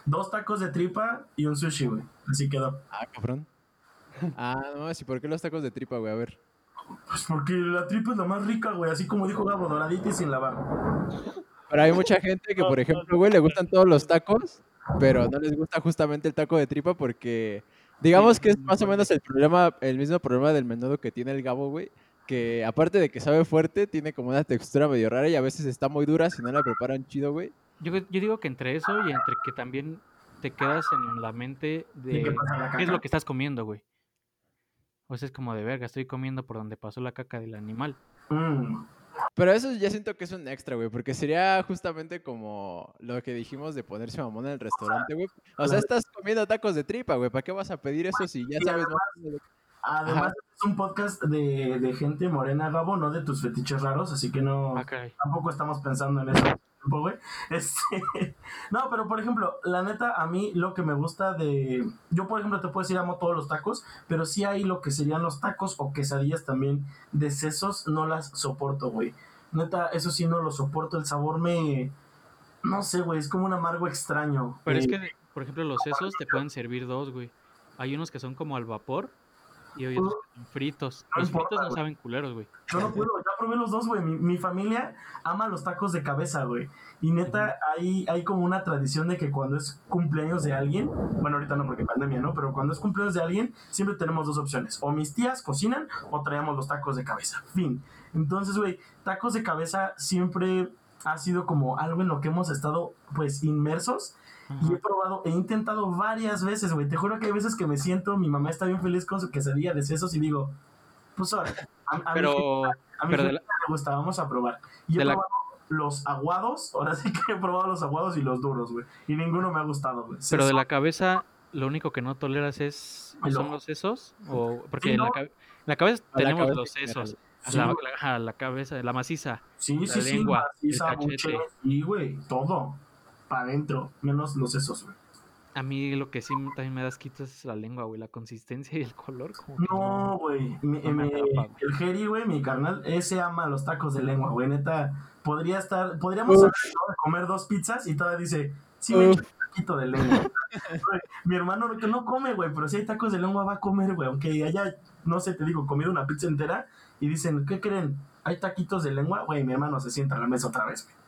dos tacos de tripa y un sushi, güey. Así quedó. Ah, cabrón. Ah, no, ¿y por qué los tacos de tripa, güey? A ver. Pues porque la tripa es la más rica, güey. Así como dijo Gabo, doradita y sin lavar. Pero hay mucha gente que, por ejemplo, güey, le gustan todos los tacos, pero no les gusta justamente el taco de tripa porque, digamos que es más o menos el problema, el mismo problema del menudo que tiene el Gabo, güey, que aparte de que sabe fuerte, tiene como una textura medio rara y a veces está muy dura si no la preparan chido, güey. Yo, yo digo que entre eso y entre que también te quedas en la mente ¿Y de qué pasa la qué es lo que estás comiendo, güey. O sea, es como de verga, estoy comiendo por donde pasó la caca del animal. Mm. Pero eso ya siento que es un extra, güey, porque sería justamente como lo que dijimos de ponerse mamón en el restaurante, güey. O sea, estás comiendo tacos de tripa, güey, ¿para qué vas a pedir eso si ya sabes además- más Además, Ajá. es un podcast de, de gente morena, Gabo, no de tus fetiches raros, así que no. Ah, tampoco estamos pensando en eso. Tiempo, güey. Este, no, pero por ejemplo, la neta, a mí lo que me gusta de. Yo, por ejemplo, te puedo decir, amo todos los tacos, pero sí hay lo que serían los tacos o quesadillas también de sesos, no las soporto, güey. Neta, eso sí no lo soporto. El sabor me. No sé, güey, es como un amargo extraño. Pero es que, por ejemplo, los sesos te pueden servir dos, güey. Hay unos que son como al vapor y hay otros que son fritos. No Los importa, fritos no saben culeros, güey. Yo no puedo, probé los dos, güey. Mi, mi familia ama los tacos de cabeza, güey. Y neta, hay, hay como una tradición de que cuando es cumpleaños de alguien, bueno, ahorita no porque pandemia, ¿no? Pero cuando es cumpleaños de alguien, siempre tenemos dos opciones. O mis tías cocinan o traemos los tacos de cabeza. Fin. Entonces, güey, tacos de cabeza siempre ha sido como algo en lo que hemos estado, pues, inmersos. Y he probado, he intentado varias veces, güey. Te juro que hay veces que me siento, mi mamá está bien feliz con su quesadilla de sesos y digo, pues ahora, a, a mí Pero, a mí pero de me gusta, vamos a probar. Y he de la- probado los aguados, ahora sí que he probado los aguados y los duros, güey. Y ninguno me ha gustado, güey. pero de la cabeza, lo único que no toleras es El son ojo. los sesos. O, porque Sí, en la, ¿no? cabe- en la cabeza A tenemos cabeza los sesos. Sí, la, cabeza, la maciza. Sí, la sí, sí. lengua, el maciza, cachete. buche, Y, güey, todo. Para adentro. Menos los sesos, güey. A mí lo que sí también me das quito es la lengua, güey. La consistencia y el color. Como No, güey. Mi- No el Jerry, güey, mi carnal, ese ama los tacos de lengua, güey. Neta, podría estar, podríamos comer dos pizzas y todavía dice, sí me echo un taquito de lengua. Mi hermano que no come, güey, pero si hay tacos de lengua va a comer, güey. Aunque haya, no sé, te digo, comido una pizza entera y dicen, ¿qué creen? ¿Hay taquitos de lengua? Güey, mi hermano se sienta a la mesa otra vez, güey.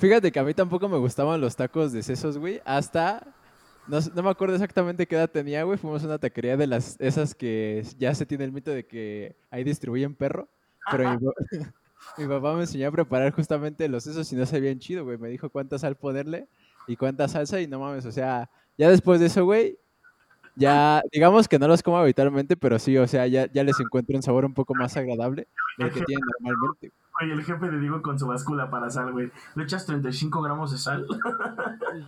Fíjate que a mí tampoco me gustaban los tacos de sesos, güey. Hasta. No, me acuerdo exactamente qué edad tenía, güey. Fuimos a una taquería de las esas que ya se tiene el mito de que ahí distribuyen perro. Pero mi papá me enseñó a preparar justamente los sesos y no sabían chido, güey. Me dijo cuánta sal ponerle y cuánta salsa y no mames. O sea, ya después de eso, güey. Ya, digamos que no los como habitualmente, pero sí, o sea, ya, ya les encuentro un sabor un poco más agradable del que tienen normalmente. Güey, el jefe le digo con su báscula para sal, güey. ¿Le echas 35 gramos de sal?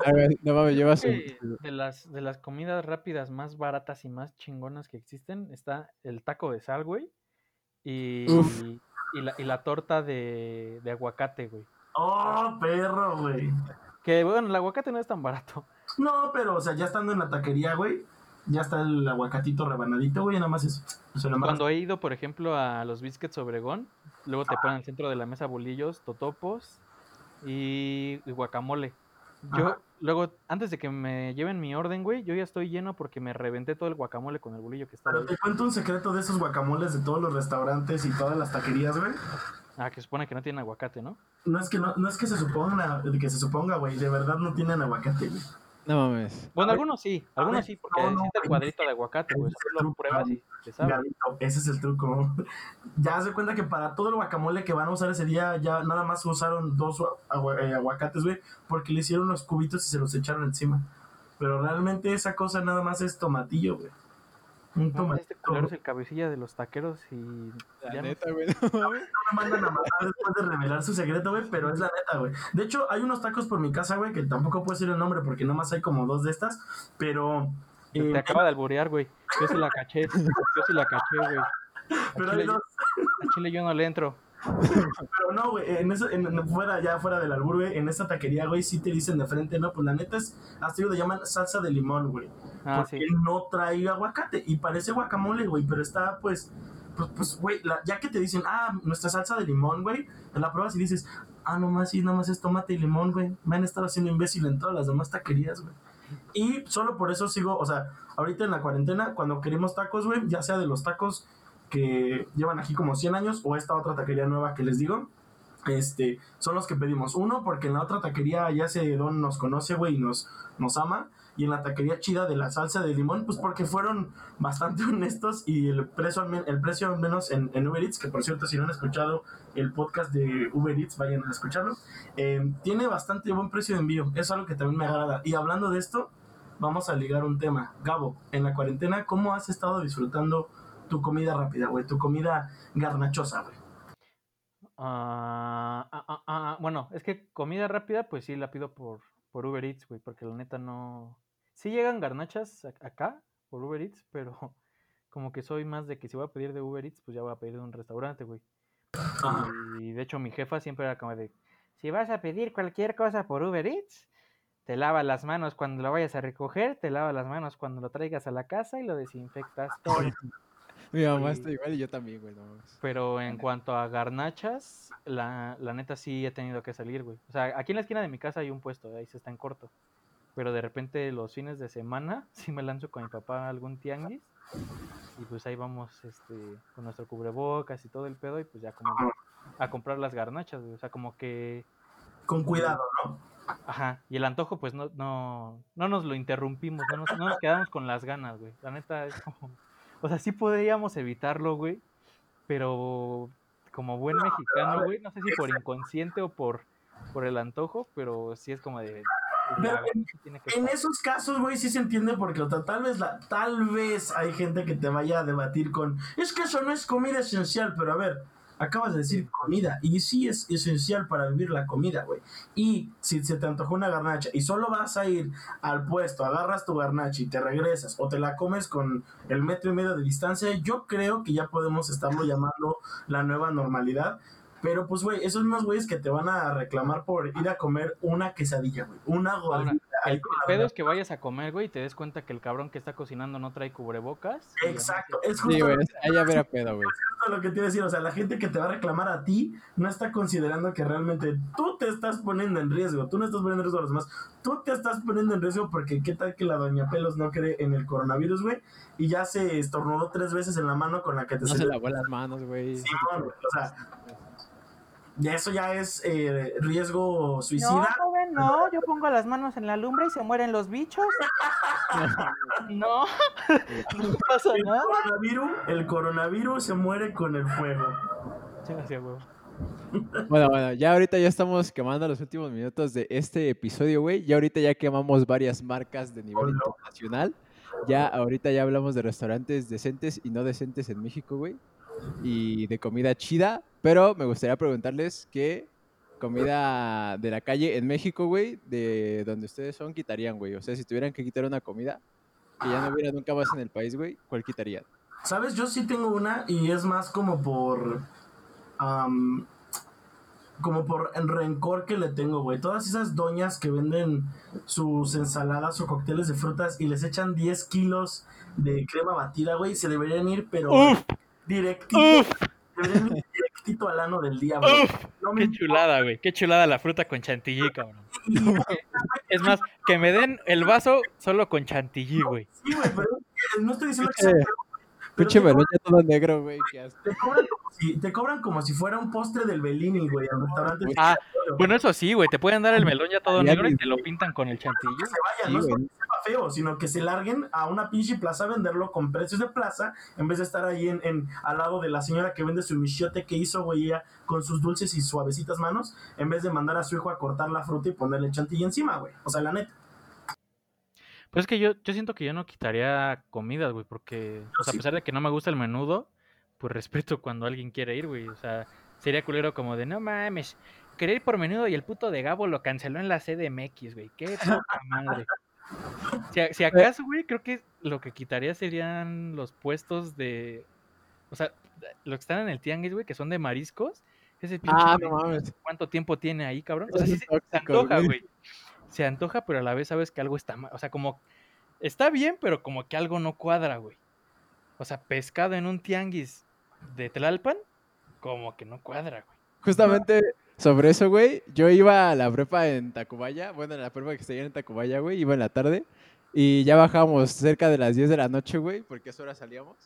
A ver, no mames, llevas un... de las, de las comidas rápidas más baratas y más chingonas que existen está el taco de sal, güey. Y, Uf. y, la, y la torta de, de aguacate, güey. ¡Oh, perro, güey! Que bueno, el aguacate no es tan barato. No, pero, o sea, ya estando en la taquería, güey, ya está el aguacatito rebanadito, güey, nada más es... Cuando he ido, por ejemplo, a los Biscuits Obregón, luego te ponen al centro de la mesa bolillos, totopos y, guacamole. Yo, luego, antes de que me lleven mi orden, güey, yo ya estoy lleno porque me reventé todo el guacamole con el bolillo que estaba. Pero te cuento un secreto de esos guacamoles de todos los restaurantes y todas las taquerías, güey. Ah, que supone que no tienen aguacate, ¿no? No es que no, no es que se suponga, que se suponga, güey, de verdad no tienen aguacate, güey. No mames. Bueno, algunos sí, algunos sí, porque no, el cuadrito de aguacate, güey. Solo lo pruebas y te sabe. ese es el truco. Ya se cuenta que para todo el guacamole que van a usar ese día, ya nada más usaron dos eh, aguacates, güey, porque le hicieron los cubitos y se los echaron encima. Pero realmente esa cosa nada más es tomatillo, güey. Un no, este culero es el cabecilla de los taqueros y. La neta, güey. No, me mandan a matar después de revelar su secreto, güey, pero es la neta, güey. De hecho, hay unos tacos por mi casa, güey, que tampoco puedo decir el nombre porque nomás hay como dos de estas, pero. Eh, Te acaba de alburear, güey. Yo sí la caché. Yo sí la caché, güey. Pero hay dos. A Chile yo no le entro. Pero no, güey, en eso, en, fuera, ya fuera del albur, güey, en esta taquería, güey, sí te dicen de frente, no, pues la neta es, hasta ellos le llaman salsa de limón, güey. Ah, porque no trae aguacate y parece guacamole, güey, pero está, pues, pues, pues, güey, ya que te dicen, ah, nuestra salsa de limón, güey, la pruebas y dices, ah, nomás, sí, nomás es tomate y limón, güey. Me han estado haciendo imbécil en todas las demás taquerías, güey. Y solo por eso sigo, o sea, ahorita en la cuarentena, cuando queremos tacos, güey, ya sea de los tacos que llevan aquí como 100 años o esta otra taquería nueva que les digo, este, son los que pedimos. Uno, porque en la otra taquería ya se don nos conoce, güey, y nos, nos ama. Y en la taquería chida de la salsa de limón, pues porque fueron bastante honestos y el precio, el precio al menos en, Uber Eats, que por cierto, si no han escuchado el podcast de Uber Eats, vayan a escucharlo, eh, tiene bastante buen precio de envío. Es algo que también me agrada. Y hablando de esto, vamos a ligar un tema. Gabo, en la cuarentena, ¿cómo has estado disfrutando tu comida rápida, güey, tu comida garnachosa, güey. Ah, ah, ah, bueno, es que comida rápida, pues sí la pido por, por Uber Eats, güey, porque la neta no... Sí llegan garnachas acá por Uber Eats, pero como que soy más de que si voy a pedir de Uber Eats, pues ya voy a pedir de un restaurante, güey. Y de hecho mi jefa siempre era como de, si vas a pedir cualquier cosa por Uber Eats, te lava las manos cuando lo vayas a recoger, te lava las manos cuando lo traigas a la casa y lo desinfectas todo. Mi mamá está igual y yo también, güey. Pero en cuanto a garnachas, la, la neta sí he tenido que salir, güey. O sea, aquí en la esquina de mi casa hay un puesto, ahí se está en corto. Pero de repente los fines de semana sí me lanzo con mi papá a algún tianguis. Y pues ahí vamos este, con nuestro cubrebocas y todo el pedo y pues ya como a comprar las garnachas, güey. O sea, como que... Con cuidado, ¿no? Ajá, y el antojo pues no, no, no nos lo interrumpimos, no nos, no nos quedamos con las ganas, güey. La neta es como o sea, sí podríamos evitarlo, güey. Pero como buen mexicano, güey, no sé si por inconsciente o por, por el antojo, pero sí es como de... en, esos casos, güey, sí se entiende porque tal vez la, tal vez hay gente que te vaya a debatir con, es que eso no es comida esencial, pero a ver, acabas de decir comida y sí es esencial para vivir la comida, güey. Y si se te antojó una garnacha y solo vas a ir al puesto, agarras tu garnacha y te regresas o te la comes con el metro y medio de distancia, yo creo que ya podemos estarlo llamando la nueva normalidad. Pero pues, güey, esos mismos güeyes que te van a reclamar por ir a comer una quesadilla, güey. Una gordita. El, pedo es que vayas a comer, güey, y te des cuenta que el cabrón que está cocinando no trae cubrebocas. Exacto. Es justo sí, güey, ahí a ver a pedo, güey. Es lo que te iba a decir. O sea, la gente que te va a reclamar a ti no está considerando que realmente tú te estás poniendo en riesgo. Tú no estás poniendo en riesgo a los demás. Tú te estás poniendo en riesgo porque qué tal que la doña Pelos no cree en el coronavirus, güey. Y ya se estornudó tres veces en la mano con la que te... No se lavó las manos, güey. Sí, güey. O sea eso ya es eh, riesgo suicida. No, joven, no, yo pongo las manos en la lumbre y se mueren los bichos. no, no pasa el nada. Coronavirus, el coronavirus se muere con el fuego. Bueno, bueno, ya ahorita ya estamos quemando los últimos minutos de este episodio, güey. Ya ahorita ya quemamos varias marcas de nivel internacional. Ya ahorita ya hablamos de restaurantes decentes y no decentes en México, güey. Y de comida chida. Pero me gustaría preguntarles qué comida de la calle en México, güey, de donde ustedes son, quitarían, güey. O sea, si tuvieran que quitar una comida que ya no hubiera nunca más en el país, güey, ¿cuál quitarían? Sabes, yo sí tengo una y es más como por... como por el rencor que le tengo, güey. Todas esas doñas que venden sus ensaladas o cócteles de frutas y les echan 10 kilos de crema batida, güey, se deberían ir, pero directito. Directito al ano del. No me Qué chulada, güey. Qué chulada la fruta con chantilly, cabrón. Es más, que me den el vaso solo con chantilly, güey. Sí, güey, pero no estoy diciendo que Pinche- sea Pinche melón ya todo negro, güey. Te cobran, como si, te cobran como si fuera un postre del Bellini, güey, al restaurante. Ah, Bueno, eso sí, güey. Te pueden dar el melón ya todo negro y te lo pintan con el chantilly. que se vayan, Sí, no es porque sepa feo, sino que se larguen a una pinche plaza a venderlo con precios de plaza, en vez de estar ahí en, en- al lado de la señora que vende su michiote que hizo, güey, ella con sus dulces y suavecitas manos, en vez de mandar a su hijo a cortar la fruta y ponerle chantilly encima, güey. O sea, la neta. Pues es que yo, yo siento que yo no quitaría comidas, güey, porque, o sea, a pesar de que no me gusta el menudo, pues respeto cuando alguien quiere ir, güey. O sea, sería culero como de, no mames, quería ir por menudo y el puto de Gabo lo canceló en la CDMX, güey. Qué poca madre. Si, a- si acaso, güey, creo que lo que quitaría serían los puestos de, o sea, los que están en el tianguis, güey, que son de mariscos. Ese pinche Ah, no mames. ¿Cuánto tiempo tiene ahí, cabrón? O sea, sí se, antoja, güey. Se antoja, pero a la vez sabes que algo está mal. O sea, como está bien, pero como que algo no cuadra, güey. O sea, pescado en un tianguis de Tlalpan, como que no cuadra, güey. Justamente sobre eso, güey, yo iba a la prepa en Tacubaya, bueno, la prepa que allá en Tacubaya, güey, iba en la tarde y ya bajábamos cerca de las 10 de la noche, güey, porque a esa hora salíamos.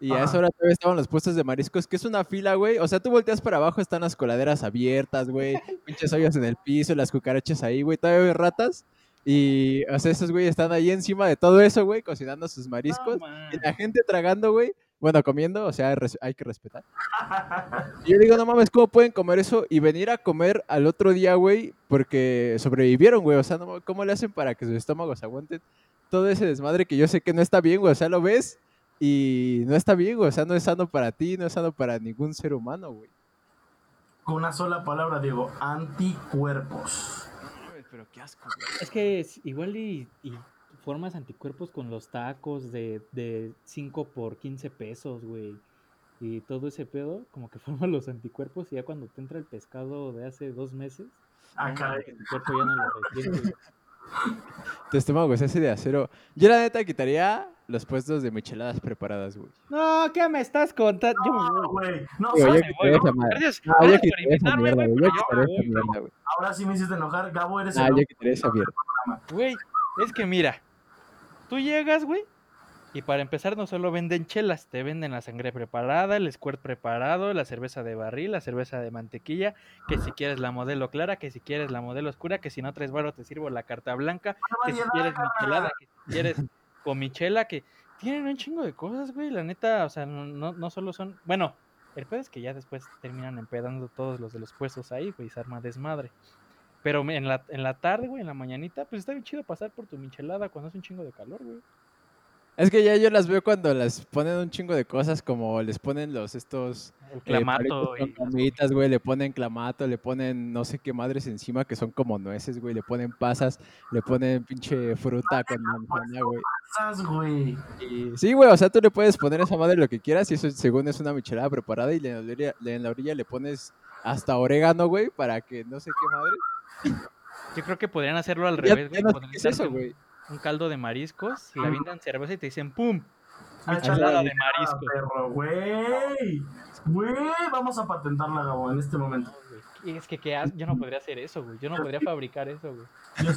Y a esa hora todavía estaban los puestos de mariscos, que es una fila, güey. O sea, tú volteas para abajo, están las coladeras abiertas, güey. Pinches ollas en el piso, las cucarachas ahí, güey. Todavía hay ratas. Y, o sea, esos güey están ahí encima de todo eso, güey, cocinando sus mariscos. Y la gente tragando, güey. Bueno, comiendo, o sea, hay que respetar. Y yo digo, no mames, ¿cómo pueden comer eso y venir a comer al otro día, güey? Porque sobrevivieron, güey. O sea, no, ¿cómo le hacen para que sus estómagos aguanten todo ese desmadre que yo sé que no está bien, güey? O sea, lo ves y no está bien, güey. O sea, no es sano para ti, no es sano para ningún ser humano, güey. Con una sola palabra, Diego, anticuerpos. Pero qué asco, Es que es igual y, y formas anticuerpos con los tacos de, de 5 por 15 pesos, güey. Y todo ese pedo, como que forman los anticuerpos y ya cuando te entra el pescado de hace dos meses, Ah, caray. el cuerpo ya no lo resiente. güey. Tu estómago es ese de acero. Yo, la neta, quitaría los puestos de micheladas preparadas, güey. No, ¿qué me estás contando? No, güey. No, madre. Gracias, No, yo gracias por invitarme, mierda, güey, güey. güey. güey. Ahora sí me hiciste enojar. Gabo, eres Ah, el yo quitaría esa mierda. Güey, es que mira, tú llegas, güey, y para empezar no solo venden chelas, te venden la sangre preparada, el squirt preparado, la cerveza de barril, la cerveza de mantequilla, que si quieres la modelo clara, que si quieres la modelo oscura, que si no traes varo te sirvo la carta blanca, que si quieres michelada, que si quieres comichela, que tienen un chingo de cosas, güey, la neta, o sea, no, no, solo son, bueno, el pedo es que ya después terminan empedando todos los de los puestos ahí, güey, y se arma desmadre. Pero en la, en la tarde, güey, en la mañanita, pues está bien chido pasar por tu michelada cuando hace un chingo de calor, güey. Es que ya yo las veo cuando las ponen un chingo de cosas, como les ponen los estos El eh, clamato palitos y güey, le ponen clamato, le ponen no sé qué madres encima que son como nueces, güey, le ponen pasas, le ponen pinche fruta con manzana, güey. Pasas, güey. Y- Sí, güey, o sea, tú le puedes poner a esa madre lo que quieras y eso según es una michelada preparada y en la orilla, en la orilla le pones hasta orégano, güey, para que no sé qué madre. Yo creo que podrían hacerlo al Ya- revés, güey. no sé podrían qué es eso, güey. Un caldo de mariscos, le Ah. avientan cerveza y te dicen ¡pum! Ah, Michelada de Ah, marisco. perro, güey. Güey, vamos a patentarla, Gabo, en este momento. Y es que ¿qué yo no podría hacer eso, güey. Yo no podría fabricar eso, güey. Yo.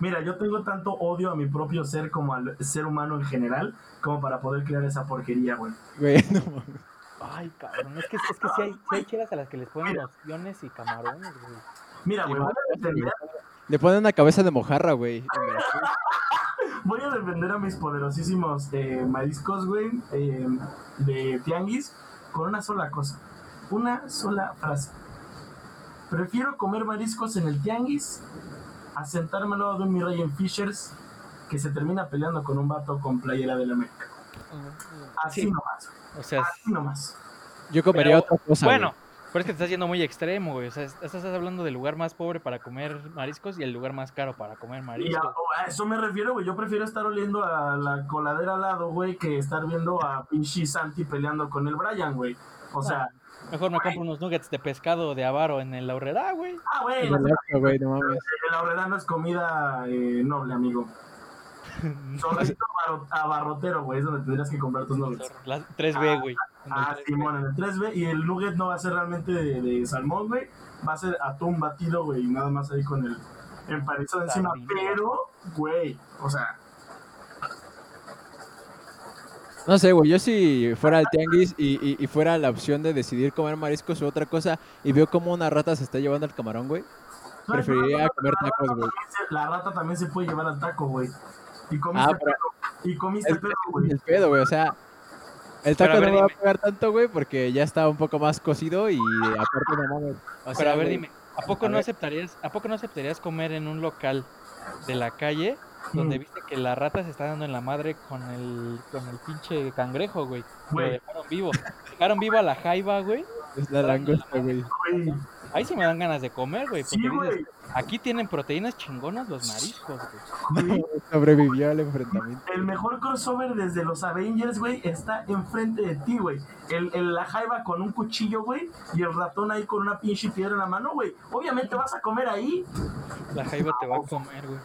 Mira, yo tengo tanto odio a mi propio ser como al ser humano en general, como para poder crear esa porquería, güey. Güey, no mames. Ay, cabrón, es que, es que sí, hay, sí hay chelas a las que les ponen opciones y camarones, güey. Mira, güey, voy a defender, Le ponen una cabeza de mojarra, güey. voy a defender a mis poderosísimos eh, mariscos, güey, eh, de tianguis, con una sola cosa. Una sola frase. Prefiero comer mariscos en el tianguis a sentarme al lado de mi rey en Fishers que se termina peleando con un vato con playera del América. Así Sí. nomás, O sea, así nomás. Yo comería Pero, otra cosa, bueno, pero es que te estás yendo muy extremo, güey. O sea, es- estás hablando del lugar más pobre para comer mariscos y el lugar más caro para comer Y a, mariscos. a eso me refiero, güey. Yo prefiero estar oliendo a la coladera al lado, güey, que estar viendo a pinche Santi peleando con el Brian, güey. O sea, Mejor me compro unos nuggets de pescado de avaro en el Aurrera, güey. Ah, güey. El güey, no mames. El aurrera no es comida eh, noble, amigo. Zorrito abarrotero, güey, es donde tendrías que comprar tus nuggets. La 3B, güey. el Ah, 3B. Simón, en el 3B. Y el nugget no va a ser realmente de, de salmón, güey. Va a ser atún batido, güey. y Nada más ahí con el empanizado encima. Pero, güey, o sea, No sé, güey, yo si fuera al tianguis y, y, y fuera la opción de decidir comer mariscos u otra cosa y veo como una rata se está llevando el camarón, güey, preferiría comer tacos, güey. La rata también se puede llevar al taco, güey. Y comiste Ah, pero pedo. Y comiste es, pedo, güey. el pedo, güey, o sea, el taco ver, no me va a pegar tanto, güey, porque ya está un poco más cocido y aparte no mames. O Pero a ver, güey, dime, ¿a poco a no ver. aceptarías, a poco no aceptarías comer en un local de la calle donde Mm. viste que la rata se está dando en la madre con el con el pinche cangrejo, güey? Lo Güey. dejaron vivo. Dejaron vivo a la jaiba, güey. Es la langosta, güey. Güey. Ahí sí me dan ganas de comer, güey, porque Sí, dices, güey. Aquí tienen proteínas chingonas los mariscos, güey. Sobrevivió al enfrentamiento. El mejor crossover desde los Avengers, güey, está enfrente de ti, güey. El, el- la jaiba con un cuchillo, güey, y el ratón ahí con una pinche piedra en la mano, güey. Obviamente vas a comer ahí. La jaiba te va a comer, güey.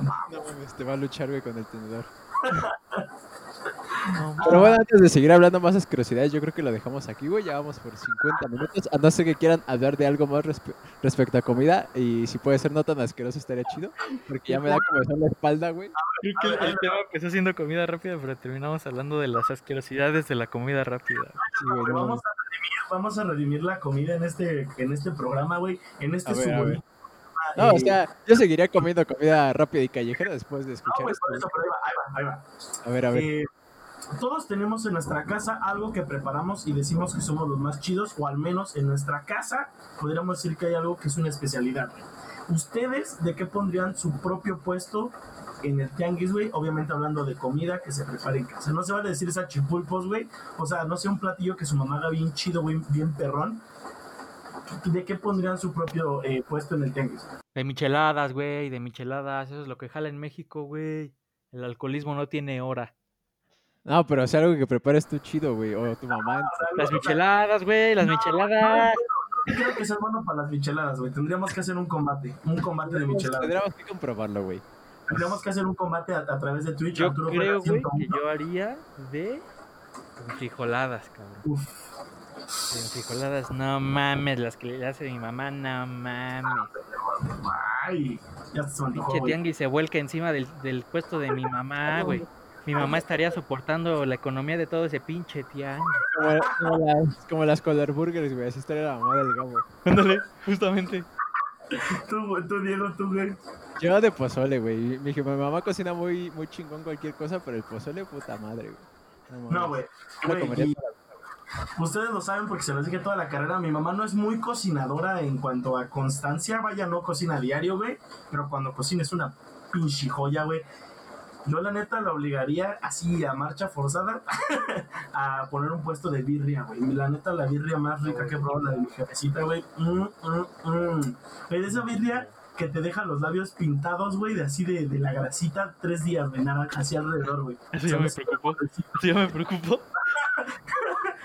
No mames, te va a luchar, güey, con el tenedor. No, Pero bueno, antes de seguir hablando más asquerosidades, yo creo que lo dejamos aquí, güey. Ya vamos por 50 minutos. A no ser que quieran hablar de algo más respe- respecto a comida. Y si puede ser no tan asqueroso, estaría chido. Porque ya me da como la espalda, güey. Creo que el, el tema empezó siendo comida rápida, pero terminamos hablando de las asquerosidades de la comida rápida. Sí, güey, no vamos a redimir, vamos a redimir la comida en este, en este programa, güey. En este A ver, a su ver. bonito No, programa, o eh, sea, yo seguiría comiendo comida rápida y callejera después de no, escuchar esto. por güey. eso, pero ahí va, ahí va, ahí va. A ver, a ver. Eh, todos tenemos en nuestra casa algo que preparamos y decimos que somos los más chidos, o al menos en nuestra casa podríamos decir que hay algo que es una especialidad. ¿Ustedes de qué pondrían su propio puesto en el tianguis, güey? Obviamente hablando de comida que se prepare en casa. No se vale decir esa chipulpos, güey. O sea, no sé, un platillo que su mamá haga bien chido, güey, bien perrón. ¿De qué pondrían su propio eh, puesto en el tianguis? De micheladas, güey, de micheladas. Eso es lo que jala en México, güey. El alcoholismo no tiene hora. No, pero sea, algo que prepares tú chido, güey. O tu mamá. Las micheladas, güey, las No, micheladas. Yo creo que es bueno para las micheladas, güey. Tendríamos que hacer un combate, un combate de micheladas. Tendríamos que comprobarlo, güey. Tendríamos que hacer un combate a, a través de Twitch. Yo Arturo creo, güey, que 101. yo haría de frijoladas, cabrón. Uf, De frijoladas, no mames, las que le hace mi mamá, no mames. ay, ya se Pinche tianguis se vuelca encima del, del puesto de mi mamá, güey. Mi mamá estaría soportando la economía de todo ese pinche tianguis. Como, como las, como las Color Burgers, güey. Así estaría la mamá del gabo. Ándale, justamente. Tú, tú, Diego, tú, güey. Yo de pozole, güey. Me dije, mi mamá cocina muy, muy chingón cualquier cosa, pero el pozole, puta madre, güey. No, güey. Y Ustedes lo saben porque se los dije toda la carrera. Mi mamá no es muy cocinadora en cuanto a constancia. Vaya, no cocina a diario, güey. Pero cuando cocina es una pinche joya, güey. Yo la neta la obligaría así a marcha forzada a poner un puesto de birria, güey. La neta la birria más rica que he probado, la de mi jefecita, güey. Mm, mm, mm. Esa birria que te deja los labios pintados, güey, de así de, de la grasita, tres días de naranja así alrededor, güey. Eso ya me preocupó. Eso ya me preocupó.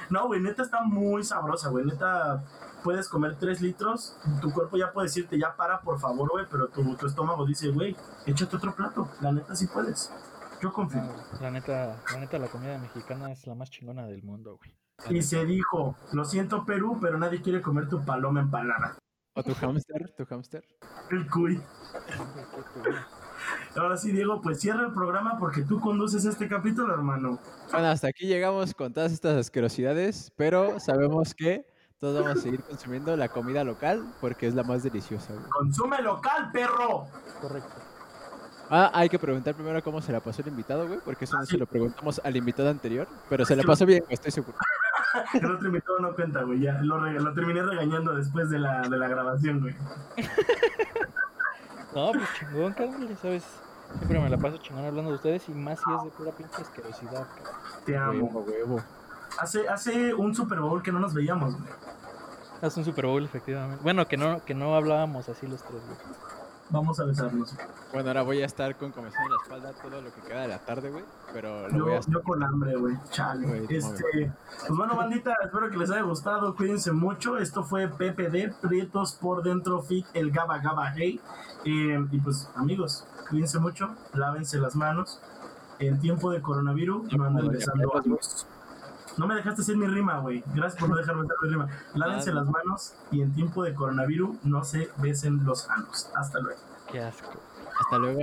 No, güey, neta está muy sabrosa, güey. Neta, puedes comer 3 litros, tu cuerpo ya puede decirte, ya para, por favor, güey, pero tu, tu estómago dice, güey, échate otro plato. La neta sí puedes. Yo confío. La neta, la neta, la comida mexicana es la más chingona del mundo, güey. Y se dijo, lo siento Perú, pero nadie quiere comer tu paloma empanada. O tu hámster, tu hámster. El cuy. Ahora sí, Diego, pues cierra el programa porque tú conduces este capítulo, hermano. Bueno, hasta aquí llegamos con todas estas asquerosidades, pero sabemos que todos vamos a seguir consumiendo la comida local porque es la más deliciosa, güey. Consume local, perro. Correcto. Ah, hay que preguntar primero cómo se la pasó el invitado, güey, porque eso Ah, no sí. se lo preguntamos al invitado anterior, pero se la pasó bien, güey, estoy seguro. El otro invitado no cuenta, güey. Ya lo, re- lo terminé regañando después de la, de la grabación, güey. No, pues chingón, ya sabes. Siempre me la paso chingón hablando de ustedes y más si es de pura pinche asquerosidad, cabrón. Te amo. Huevo, huevo. Hace, hace un Super Bowl que no nos veíamos, güey. Haz un Super Bowl, efectivamente. Bueno, que no, que no hablábamos así los tres, güey. Vamos a besarnos. Bueno, ahora voy a estar con comezón en la espalda todo lo que queda de la tarde, güey. Pero lo Yo, voy a yo con hambre, güey. Chale. Güey, no este, pues bueno, bandita, espero que les haya gustado. Cuídense mucho. Esto fue PPD, Prietos por Dentro Fit, el Gaba Gaba Hey. Eh, y pues, amigos, cuídense mucho. Lávense las manos. En tiempo de coronavirus, no anden besando Pepa, anos. No me dejaste hacer mi rima, güey. Gracias por no dejarme hacer mi rima. Lávense las manos y en tiempo de coronavirus no se besen los anos. Hasta luego. Qué asco. Hasta luego.